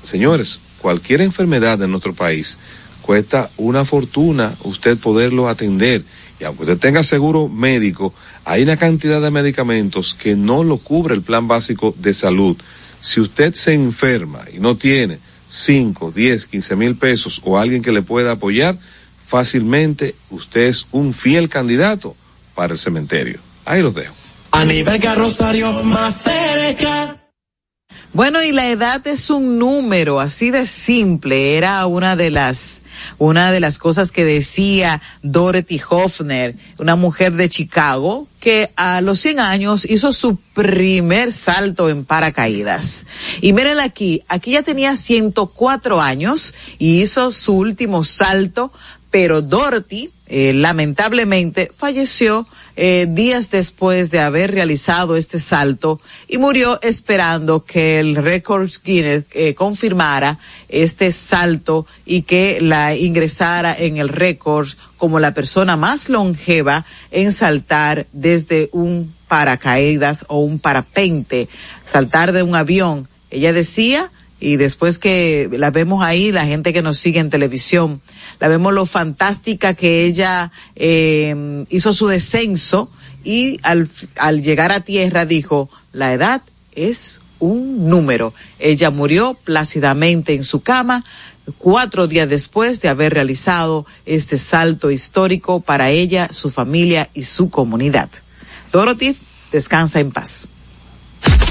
señores, cualquier enfermedad en nuestro país cuesta una fortuna usted poderlo atender. Y aunque usted tenga seguro médico, hay una cantidad de medicamentos que no lo cubre el plan básico de salud. Si usted se enferma y no tiene 5, 10, 15 mil pesos o alguien que le pueda apoyar, fácilmente usted es un fiel candidato para el cementerio. Ahí los dejo. A nivel carrosario más cerca. Bueno, y la edad es un número, así de simple. Era una de las, una de las cosas que decía Dorothy Hoffner, una mujer de Chicago, que a los 100 años hizo su primer salto en paracaídas. Y miren aquí, aquí ya tenía 104 años y hizo su último salto, pero Dorothy, eh, lamentablemente, falleció eh, días después de haber realizado este salto y murió esperando que el récord Guinness eh, confirmara este salto y que la ingresara en el récord como la persona más longeva en saltar desde un paracaídas o un parapente, saltar de un avión. Ella decía, y después que la vemos ahí, la gente que nos sigue en televisión, la vemos lo fantástica que ella eh, hizo su descenso y al, al llegar a tierra dijo, la edad es un número. Ella murió plácidamente en su cama cuatro días después de haber realizado este salto histórico para ella, su familia y su comunidad. Dorothy, descansa en paz.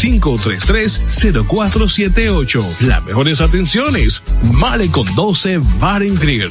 533-0478. Las mejores atenciones. Male con 12 Bar and Grill.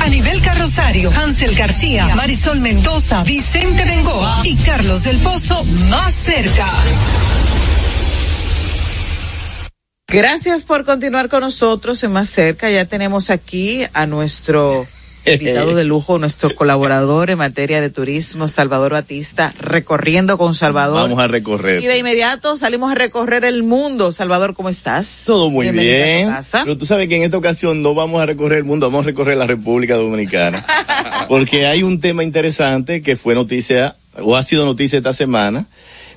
A nivel carrosario, Hansel García, Marisol Mendoza, Vicente Bengoa y Carlos del Pozo más cerca. Gracias por continuar con nosotros en Más Cerca. Ya tenemos aquí a nuestro invitado de *laughs* lujo, nuestro colaborador en materia de turismo, Salvador Batista, recorriendo con Salvador. Vamos a recorrer. Y de inmediato salimos a recorrer el mundo. Salvador, ¿cómo estás? Todo muy Bienvenido bien. Pero tú sabes que en esta ocasión no vamos a recorrer el mundo, vamos a recorrer la República Dominicana. *laughs* Porque hay un tema interesante que fue noticia, o ha sido noticia esta semana.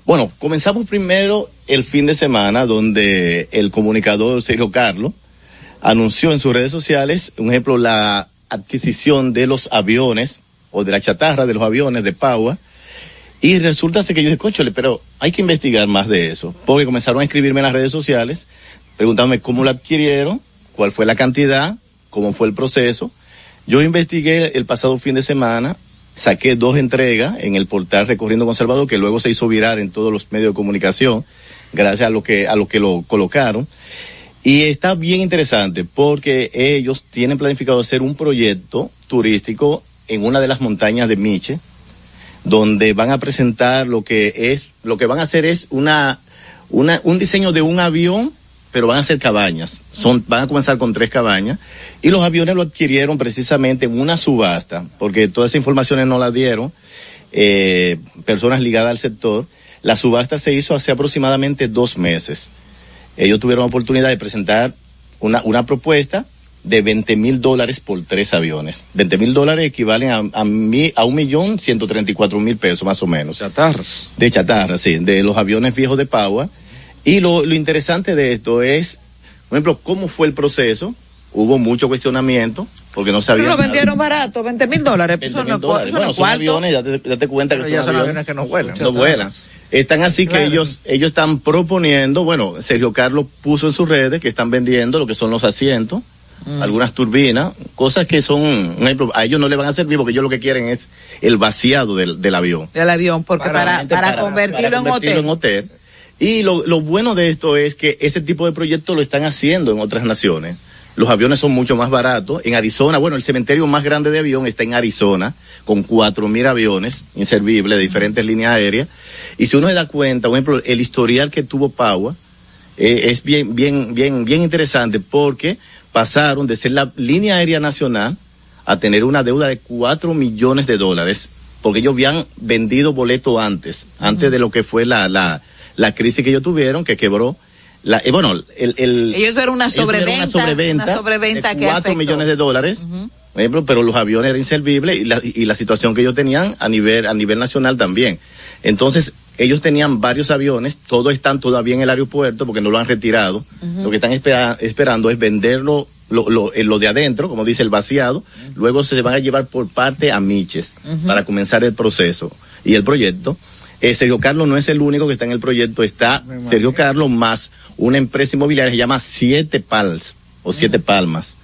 Bueno, comenzamos primero el fin de semana, donde el comunicador Sergio Carlos anunció en sus redes sociales, un ejemplo, la adquisición de los aviones, o de la chatarra de los aviones de Paua, y resulta que yo dije, cóchole, pero hay que investigar más de eso. Porque comenzaron a escribirme en las redes sociales, preguntándome cómo lo adquirieron, cuál fue la cantidad, cómo fue el proceso. Yo investigué el pasado fin de semana, saqué dos entregas en el portal Recorriendo Conservador, que luego se hizo virar en todos los medios de comunicación, gracias a lo que, a lo que lo colocaron. Y está bien interesante porque ellos tienen planificado hacer un proyecto turístico en una de las montañas de Miche, donde van a presentar lo que es, lo que van a hacer es una, una, un diseño de un avión, pero van a ser cabañas. Son, van a comenzar con tres cabañas. Y los aviones lo adquirieron precisamente en una subasta, porque todas esas informaciones no las dieron, eh, personas ligadas al sector. La subasta se hizo hace aproximadamente dos meses. Ellos tuvieron la oportunidad de presentar una, una propuesta de 20 mil dólares por tres aviones. 20 mil dólares equivalen a, a, mi, a un millón ciento treinta y cuatro mil pesos más o menos. Chatarras. De chatarra, sí, de los aviones viejos de Pagua. Y lo, lo interesante de esto es, por ejemplo, cómo fue el proceso. Hubo mucho cuestionamiento porque no Pero sabían. lo nada. vendieron barato, 20 mil dólares. 20 Eso mil no, dólares. Bueno, son aviones, ya te, ya te cuenta que Pero son, ya son aviones que no vuelan. No vuelan. Están así que ellos, ellos están proponiendo, bueno, Sergio Carlos puso en sus redes que están vendiendo lo que son los asientos, Mm. algunas turbinas, cosas que son, un ejemplo, a ellos no le van a servir porque ellos lo que quieren es el vaciado del, del avión. Del avión, porque para, para, convertirlo, para en convertirlo hotel. en hotel. Y lo, lo bueno de esto es que ese tipo de proyectos lo están haciendo en otras naciones. Los aviones son mucho más baratos. En Arizona, bueno, el cementerio más grande de avión está en Arizona, con cuatro mil aviones inservibles de diferentes líneas aéreas. Y si uno se da cuenta, por ejemplo, el historial que tuvo Paua eh, es bien, bien, bien, bien interesante porque pasaron de ser la línea aérea nacional a tener una deuda de cuatro millones de dólares porque ellos habían vendido boleto antes, antes de lo que fue la, la, la crisis que ellos tuvieron, que quebró. La, eh, bueno, el, el, Ellos tuvieron una sobreventa. una sobreventa, una sobreventa de que 4 afectó. millones de dólares. ejemplo, pero los aviones eran inservibles y la, y la situación que ellos tenían a nivel, a nivel nacional también. Entonces, ellos tenían varios aviones, todos están todavía en el aeropuerto porque no lo han retirado. Lo que están espera- esperando es venderlo, lo, lo, eh, lo de adentro, como dice el vaciado, luego se van a llevar por parte a Miches para comenzar el proceso y el proyecto. Eh, Sergio Carlos no es el único que está en el proyecto, está Sergio Carlos más una empresa inmobiliaria que se llama Siete Pals o Siete Palmas.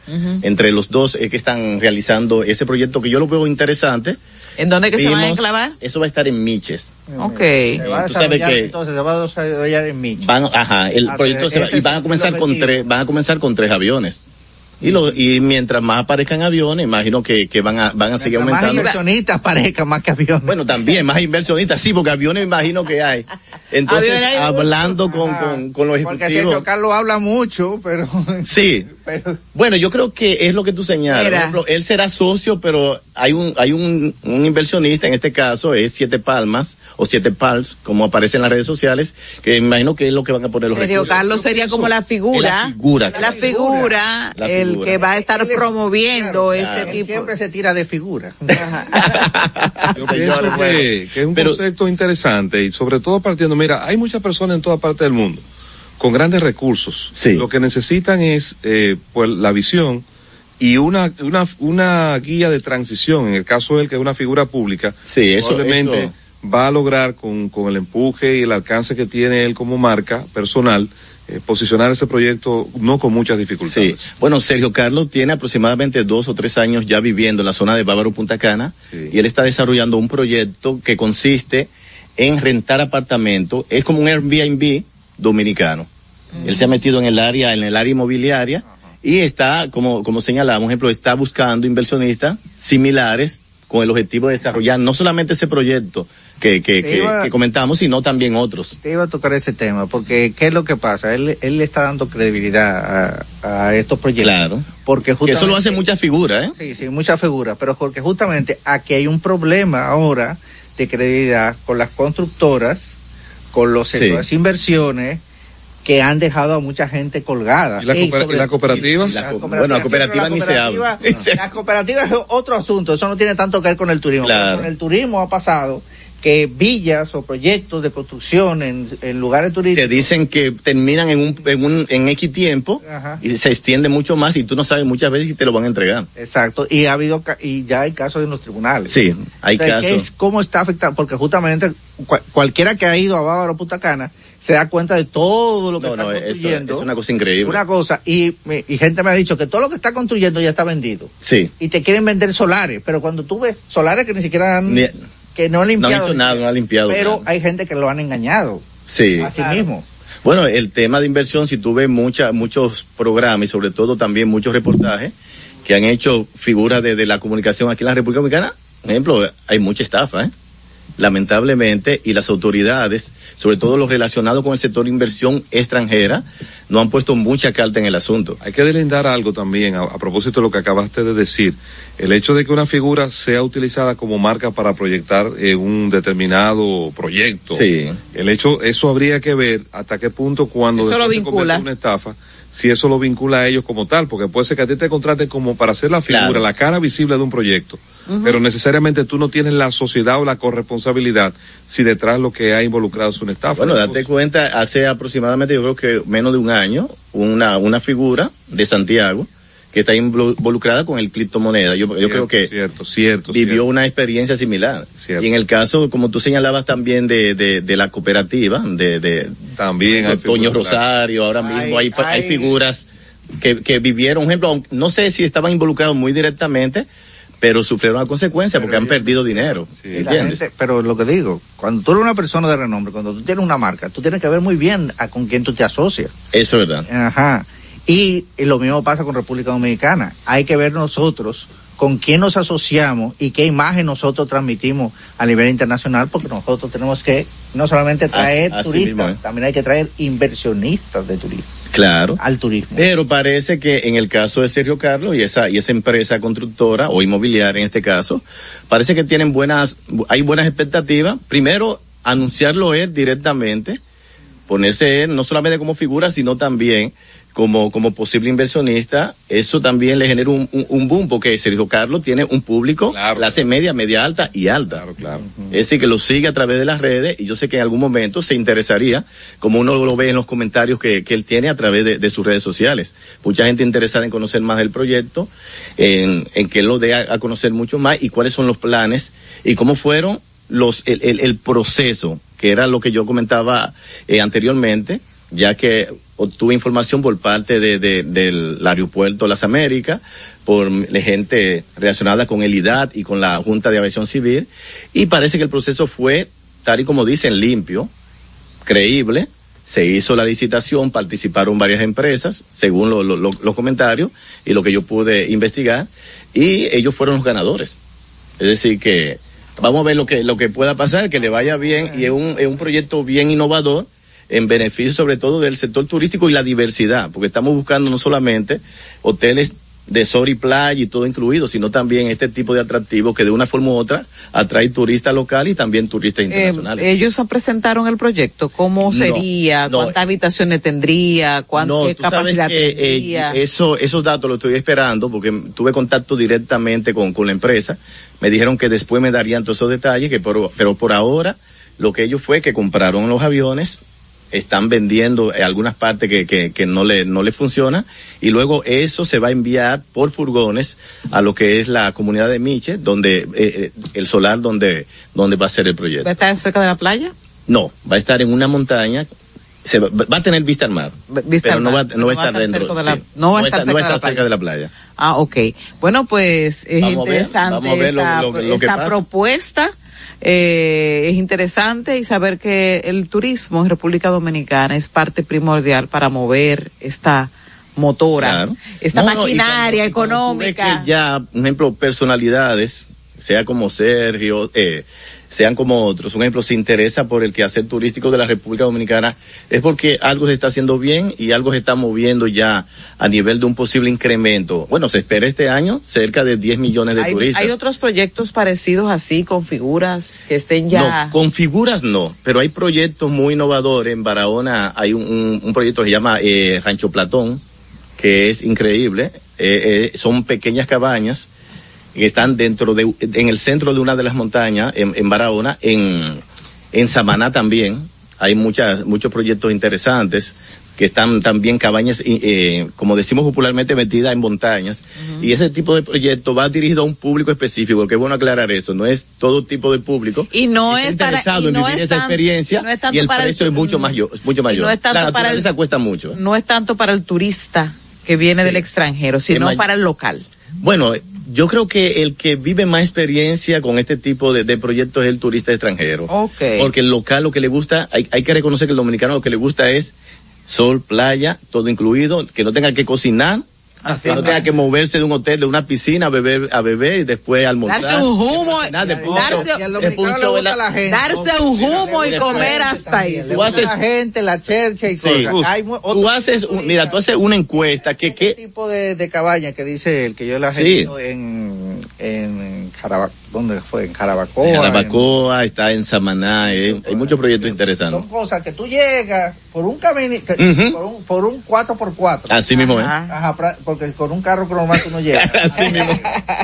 Entre los dos es que están realizando ese proyecto que yo lo veo interesante. ¿En dónde que se van a enclavar? Eso va a estar en Miches. Ok. Se va a Tú sabes desarrollar, que- entonces se va a desarrollar en Michi. Van, ajá, el Ah, proyecto se va- y van a comenzar con tres, van a comenzar con tres aviones. Y lo, y mientras más aparezcan aviones, imagino que, que van a, van a seguir Mientras más aumentando. inversionistas parezcan más que aviones. Bueno, también más inversionistas, sí, porque aviones imagino que hay. Entonces, hay hablando con, con, con los Porque ejecutivos. Sergio Carlos habla mucho, pero... *laughs* Sí. *laughs* Bueno, yo creo que es lo que tú señalas. Por ejemplo, él será socio, pero hay un hay un, un inversionista, en este caso es Siete Palmas o Siete Pals, como aparece en las redes sociales, que imagino que es lo que van a poner los Sergio recursos. Carlos sería como la figura. La figura. La figura, La el figura. que va a estar promoviendo este Él tipo. siempre se tira de figura. *laughs* Yo pienso que, es un concepto interesante y sobre todo partiendo, mira, hay muchas personas en toda parte del mundo con grandes recursos. Lo que necesitan es eh, pues la visión y una, una, una guía de transición, en el caso de él que es una figura pública, Sí, eso- probablemente eso- va a lograr con, con el empuje y el alcance que tiene él como marca personal, eh, posicionar ese proyecto no con muchas dificultades. Sí. Bueno, Sergio Carlos tiene aproximadamente dos o tres años ya viviendo en la zona de Bávaro Punta Cana y él está desarrollando un proyecto que consiste en rentar apartamentos. Es como un Airbnb dominicano. Él se ha metido en el área, en el área inmobiliaria y está, como, como señalamos, por ejemplo, está buscando inversionistas similares con el objetivo de desarrollar no solamente ese proyecto que, que, que- Iba- que comentamos, sino también otros. Te iba a tocar ese tema, porque ¿qué es lo que pasa? Él, él le está dando credibilidad a, a estos proyectos. Claro. Porque Que eso lo justamente- hace muchas figuras, ¿eh? Sí, sí, muchas figuras, pero porque justamente aquí hay un problema ahora de credibilidad con las constructoras, con los Sí. de inversiones que han dejado a mucha gente colgada. ¿Y la Ey, sobre- y la cooperativa? y la La co- cooperativa, bueno, la sí, cooperativa pero ni se habla. cooperativa- La cooperativa es otro asunto, eso no tiene tanto que ver con el turismo. Claro. Con el turismo ha pasado que villas o proyectos de construcción en, en lugares turísticos te dicen que terminan en un, en un en X tiempo Ajá. y se extiende mucho más y tú no sabes muchas veces si te lo van a entregar. Exacto, y ha habido ca- y ya hay casos en los tribunales. Sí, hay Entonces, ¿qué casos. es, ¿Cómo está afectando? Porque justamente cua- cualquiera que ha ido a Bávaro Punta Cana se da cuenta de todo lo que No, está no, eso construyendo. es una cosa increíble. Una cosa, y, me- y gente me ha dicho que todo lo que está construyendo ya está vendido. Sí. Y te quieren vender solares, pero cuando tú ves solares que ni siquiera han, Ni- que no han no limpiado. han hecho nada, no han limpiado. Pero nada. hay gente que lo han engañado. Sí. A sí mismo. Bueno, el tema de inversión, si tú ves mucha, muchos programas y sobre todo también muchos reportajes que han hecho figuras de, de la comunicación aquí en la República Dominicana, por ejemplo, hay mucha estafa, ¿eh? Lamentablemente, y las autoridades, sobre todo los relacionados con el sector de inversión extranjera, no han puesto mucha carta en el asunto. Hay que deslindar algo también a, a propósito de lo que acabaste de decir. El hecho de que una figura sea utilizada como marca para proyectar eh, un determinado proyecto. Sí. El hecho, eso habría que ver hasta qué punto cuando Eso lo después se convierte vincula. en una estafa, si eso lo vincula a ellos como tal, porque puede ser que a ti te contraten como para hacer la figura, Claro. la cara visible de un proyecto. Pero necesariamente tú no tienes la sociedad o la corresponsabilidad si detrás lo que ha involucrado es una estafa. Bueno, date cuenta, hace aproximadamente, yo creo que menos de un año, una, una figura de Santiago que está involu- involucrada con el criptomoneda. Yo, yo creo que cierto, cierto, vivió cierto. una experiencia similar. Cierto. Y en el caso, como tú señalabas también de, de, de la cooperativa, de, de, También de Toño. Rosario, ahora mismo hay, Hay- figuras que, que vivieron, por ejemplo, aunque- no sé si estaban involucrados muy directamente, pero sufrieron la consecuencia porque han perdido dinero. ¿Entiendes? gente- pero lo que digo, cuando tú eres una persona de renombre, cuando tú tienes una marca, tú tienes que ver muy bien a con quién tú te asocias. Eso es verdad. Ajá. Y, lo mismo pasa con República Dominicana. Hay que ver nosotros con quién nos asociamos y qué imagen nosotros transmitimos a nivel internacional, porque nosotros tenemos que no solamente traer así turistas, mismo, ¿eh? también hay que traer inversionistas de turismo Claro. al turismo. Pero parece que en el caso de Sergio Carlos y esa, y esa empresa constructora o inmobiliaria en este caso, parece que tienen buenas, hay buenas expectativas. Primero, anunciarlo él directamente, ponerse él no solamente como figura, sino también como, como posible inversionista. Eso también le genera un, un, un boom porque Sergio Carlos tiene un público, clase media, media alta y alta. Claro, claro. Es decir, que lo sigue a través de las redes y yo sé que en algún momento se interesaría, como uno lo ve en los comentarios que, que él tiene a través de, de sus redes sociales. Mucha gente interesada en conocer más del proyecto, en, en que él lo dé a, a conocer mucho más y cuáles son los planes y cómo fueron los, el, el, el proceso, que era lo que yo comentaba eh, anteriormente, ya que obtuve información por parte de, de- del aeropuerto Las Américas, por gente relacionada con el IDAT y con la Junta de Aviación Civil, y parece que el proceso fue, tal y como dicen, limpio, creíble, se hizo la licitación, participaron varias empresas, según lo- lo- lo- los comentarios y lo que yo pude investigar, y ellos fueron los ganadores. Es decir, que vamos a ver lo que, lo que pueda pasar, que le vaya bien, y es un, es un proyecto bien innovador, en beneficio sobre todo del sector turístico y la diversidad, porque estamos buscando no solamente hoteles de sol y playa y todo incluido, sino también este tipo de atractivos que de una forma u otra atrae turistas locales y también turistas Eh, internacionales. ellos presentaron el proyecto, cómo No, sería, no. cuántas habitaciones tendría, cuánta No, capacidad que, eh, tendría. eso, esos datos los estoy esperando porque tuve contacto directamente con, con la empresa. Me dijeron que después me darían todos esos detalles, que por, pero por ahora lo que ellos fue que compraron los aviones están vendiendo eh, algunas partes que, que, que no le no le funciona y luego eso se va a enviar por furgones a lo que es la comunidad de Miche donde eh, eh, el solar donde donde va a ser el proyecto ¿Va a estar cerca de la playa? no va a estar en una montaña se va, va a tener vista al mar Vista pero al no va, mar, no va a estar estar dentro de la- sí. no va a estar no va a cerca de la estar cerca de la playa Ah, ok. Bueno, pues es Vamos a ver, interesante vamos a ver lo- esta, lo- esta pasa. Eh, es interesante y saber que el turismo en República Dominicana es parte primordial para mover esta motora, Claro. esta No, maquinaria y cuando económica. que ya, por ejemplo, personalidades, sea como Sergio, eh, sean como otros, un ejemplo, se interesa por el quehacer turístico de la República Dominicana, es porque algo se está haciendo bien y algo se está moviendo ya a nivel de un posible incremento. Bueno, se espera este año cerca de 10 millones de Hay, turistas. hay otros proyectos parecidos así, con figuras que estén ya. No, con figuras no, pero hay proyectos muy innovadores. En Barahona hay un, un- un proyecto que se llama eh, Rancho Platón, que es increíble. Eh, eh, son pequeñas cabañas que están dentro de, en el centro de una de las montañas, en, en Barahona, en, en Samaná también. Hay muchas, muchos proyectos interesantes que están también cabañas, eh, como decimos popularmente, metidas en montañas. Y ese tipo de proyecto va dirigido a un público específico, que es bueno aclarar eso, no es todo tipo de público. Y no está es para- interesado en vivir es esa experiencia no es tanto y el para el precio es mucho mayor, mucho mayor. no es tanto la para el- naturaleza cuesta mucho. No es tanto para el turista que viene del extranjero, sino para el local. Bueno, yo creo que el que vive más experiencia con este tipo de, de proyectos es el turista extranjero. Porque el local lo que le gusta, hay, hay que reconocer que el dominicano lo que le gusta es sol, playa, todo incluido, que no tenga que cocinar, Así que no tenga que moverse de un hotel, de una piscina a beber, a beber y después almorzar. Darse un humo, punto- darse, darse un humo y comer hasta ahí. Tú haces- la gente, la chercha y Sí. cosas. Hay Tú haces, un- mira, tú haces una encuesta que, que tipo de, de cabaña que dice el que yo la he Sí. visto en, en Jaraba- ¿dónde fue? En Jarabacoa. en en- Jarabacoa, está en Samaná, eh, hay muchos proyectos interesantes. son cosas que tú llegas por un camino, por, un, por un 4x4. Así mismo, ¿eh? Ajá, porque con un carro normal tú no llegas. *laughs* Así mismo.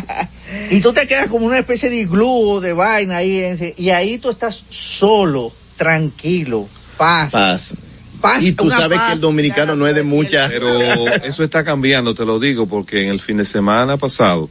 *laughs* y tú te quedas como una especie de iglú de vaina ahí, y ahí tú estás solo, tranquilo, paz. Paz. Paz, Y tú sabes paz, que el dominicano no es de muchas. Pero eso está cambiando, te lo digo, porque en el fin de semana pasado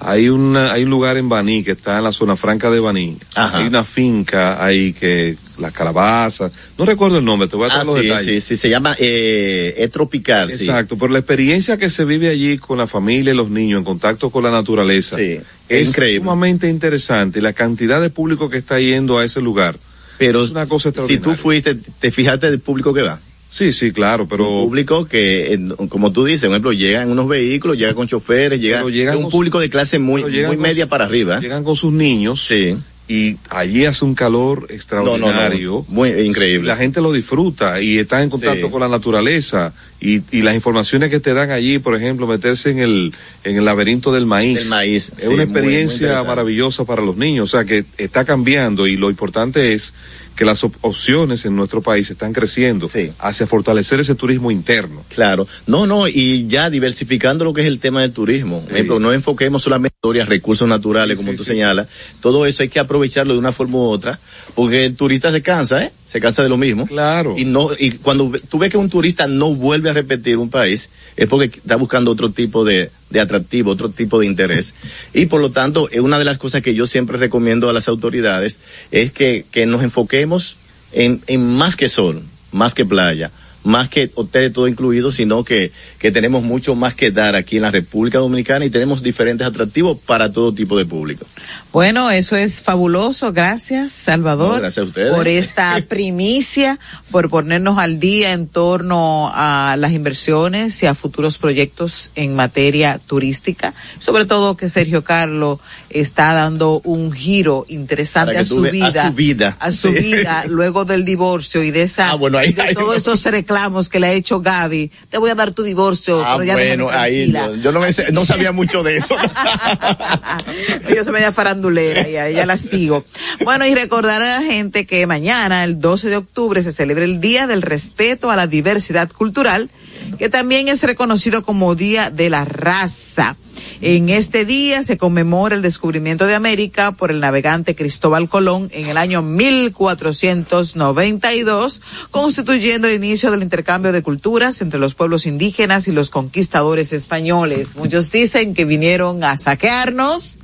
hay una, hay un lugar en Baní que está en la zona franca de Baní. Ajá. Hay una finca ahí que las calabazas, no recuerdo el nombre, te voy a dar Ah, los sí, detalles. sí, sí, se llama eh, es tropical, sí. Exacto, pero la experiencia que se vive allí con la familia y los niños en contacto con la naturaleza es es increíble. sumamente interesante. La cantidad de público que está yendo a ese lugar Pero es una cosa si extraordinaria. tú fuiste, te fijaste del público que va. Sí, sí, claro, pero Un público que, como tú dices, por ejemplo, llega en unos vehículos, llega con choferes, llega llegan un público de clase muy, llegan muy media su- para arriba. llegan con sus niños Sí. y allí hace un calor No, no, extraordinario. no. Muy increíble. La gente lo disfruta y está en contacto Sí. con la naturaleza y, y las informaciones que te dan allí, por ejemplo, meterse en el, en el laberinto del maíz. Del maíz, Es sí, una muy, muy experiencia maravillosa para los niños, o sea que está cambiando y lo importante es que las op- opciones en nuestro país están creciendo hacia fortalecer ese turismo interno. Claro. No, no, y ya diversificando lo que es el tema del turismo. Por ejemplo, no enfoquemos solamente en historias, recursos naturales, Sí, como tú señalas. Todo eso hay que aprovecharlo de una forma u otra, porque el turista se cansa, ¿eh? Se cansa de lo mismo. Claro. Y no, y cuando tú ves que un turista no vuelve a repetir un país, es porque está buscando otro tipo de, de atractivo, otro tipo de interés. Y por lo tanto, es una de las cosas que yo siempre recomiendo a las autoridades es que, que nos enfoquemos en, en más que sol, más que playa, más que hoteles todo incluido, sino que, que tenemos mucho más que dar aquí en la República Dominicana y tenemos diferentes atractivos para todo tipo de público. Bueno, eso es fabuloso. Gracias, Salvador. No, gracias a ustedes. Por esta *laughs* primicia, por ponernos al día en torno a las inversiones y a futuros proyectos en materia turística. Sobre todo que Sergio Carlos está dando un giro interesante a su vida. a su vida. A su Sí. vida, luego del divorcio y de esa, Ah, bueno, ahí- de ahí- todos esos reclamos que le ha hecho Gaby. Te voy a dar tu divorcio, Ah, pero ya bueno, ahí yo, yo no, me no sabía mucho de eso. *laughs* Yo soy media farandulera y a ella la sigo. Bueno, y recordar a la gente que mañana, el 12 de octubre, se celebra el Día del Respeto a la Diversidad Cultural, que también es reconocido como Día de la Raza. En este día se conmemora el descubrimiento de América por el navegante Cristóbal Colón en el año 1492, constituyendo el inicio del intercambio de culturas entre los pueblos indígenas y los conquistadores españoles. Muchos dicen que vinieron a saquearnos,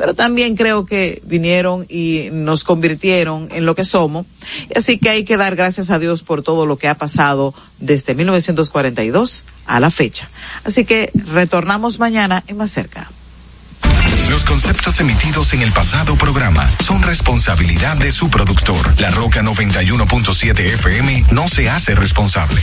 pero también creo que vinieron y nos convirtieron en lo que somos. Así que hay que dar gracias a Dios por todo lo que ha pasado desde 1942 a la fecha. Así que retornamos mañana en más cerca. Los conceptos emitidos en el pasado programa son responsabilidad de su productor. La Roca 91.7 FM no se hace responsable.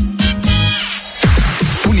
junio.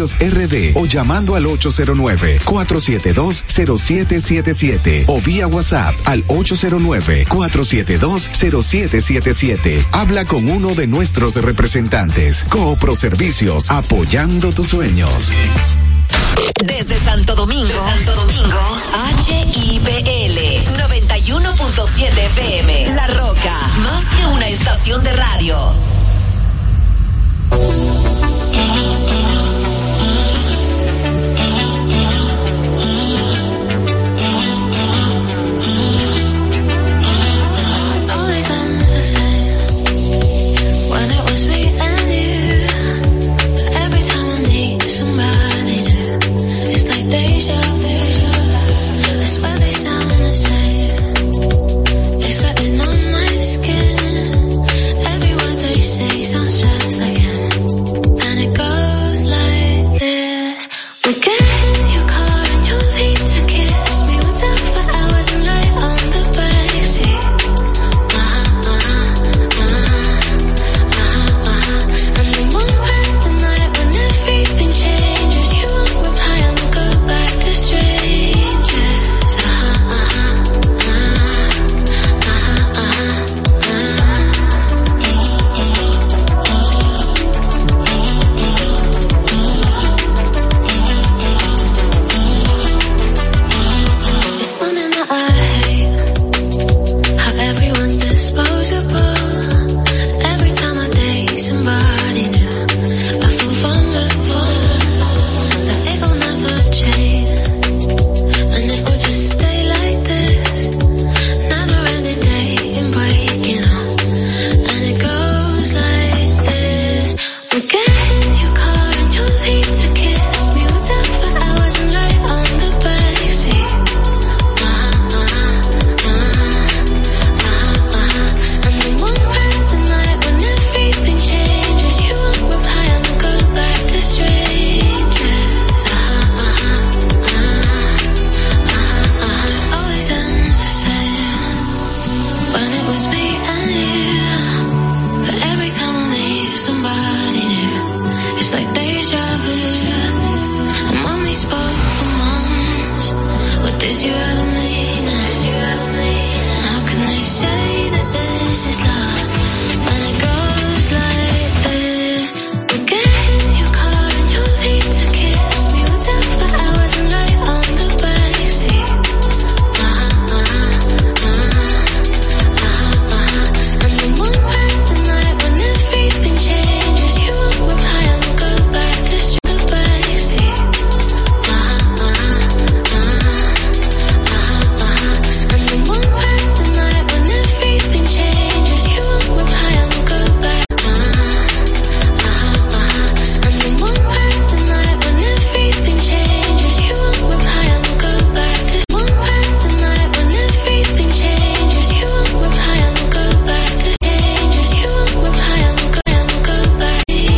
RD o llamando al 809-472-0777 o vía WhatsApp al 809-472-0777. Habla con uno de nuestros representantes. Coopro Servicios, apoyando tus sueños. Desde Santo Domingo, Santo Domingo, HIPL 91.7 FM. La Roca, más que una estación de radio.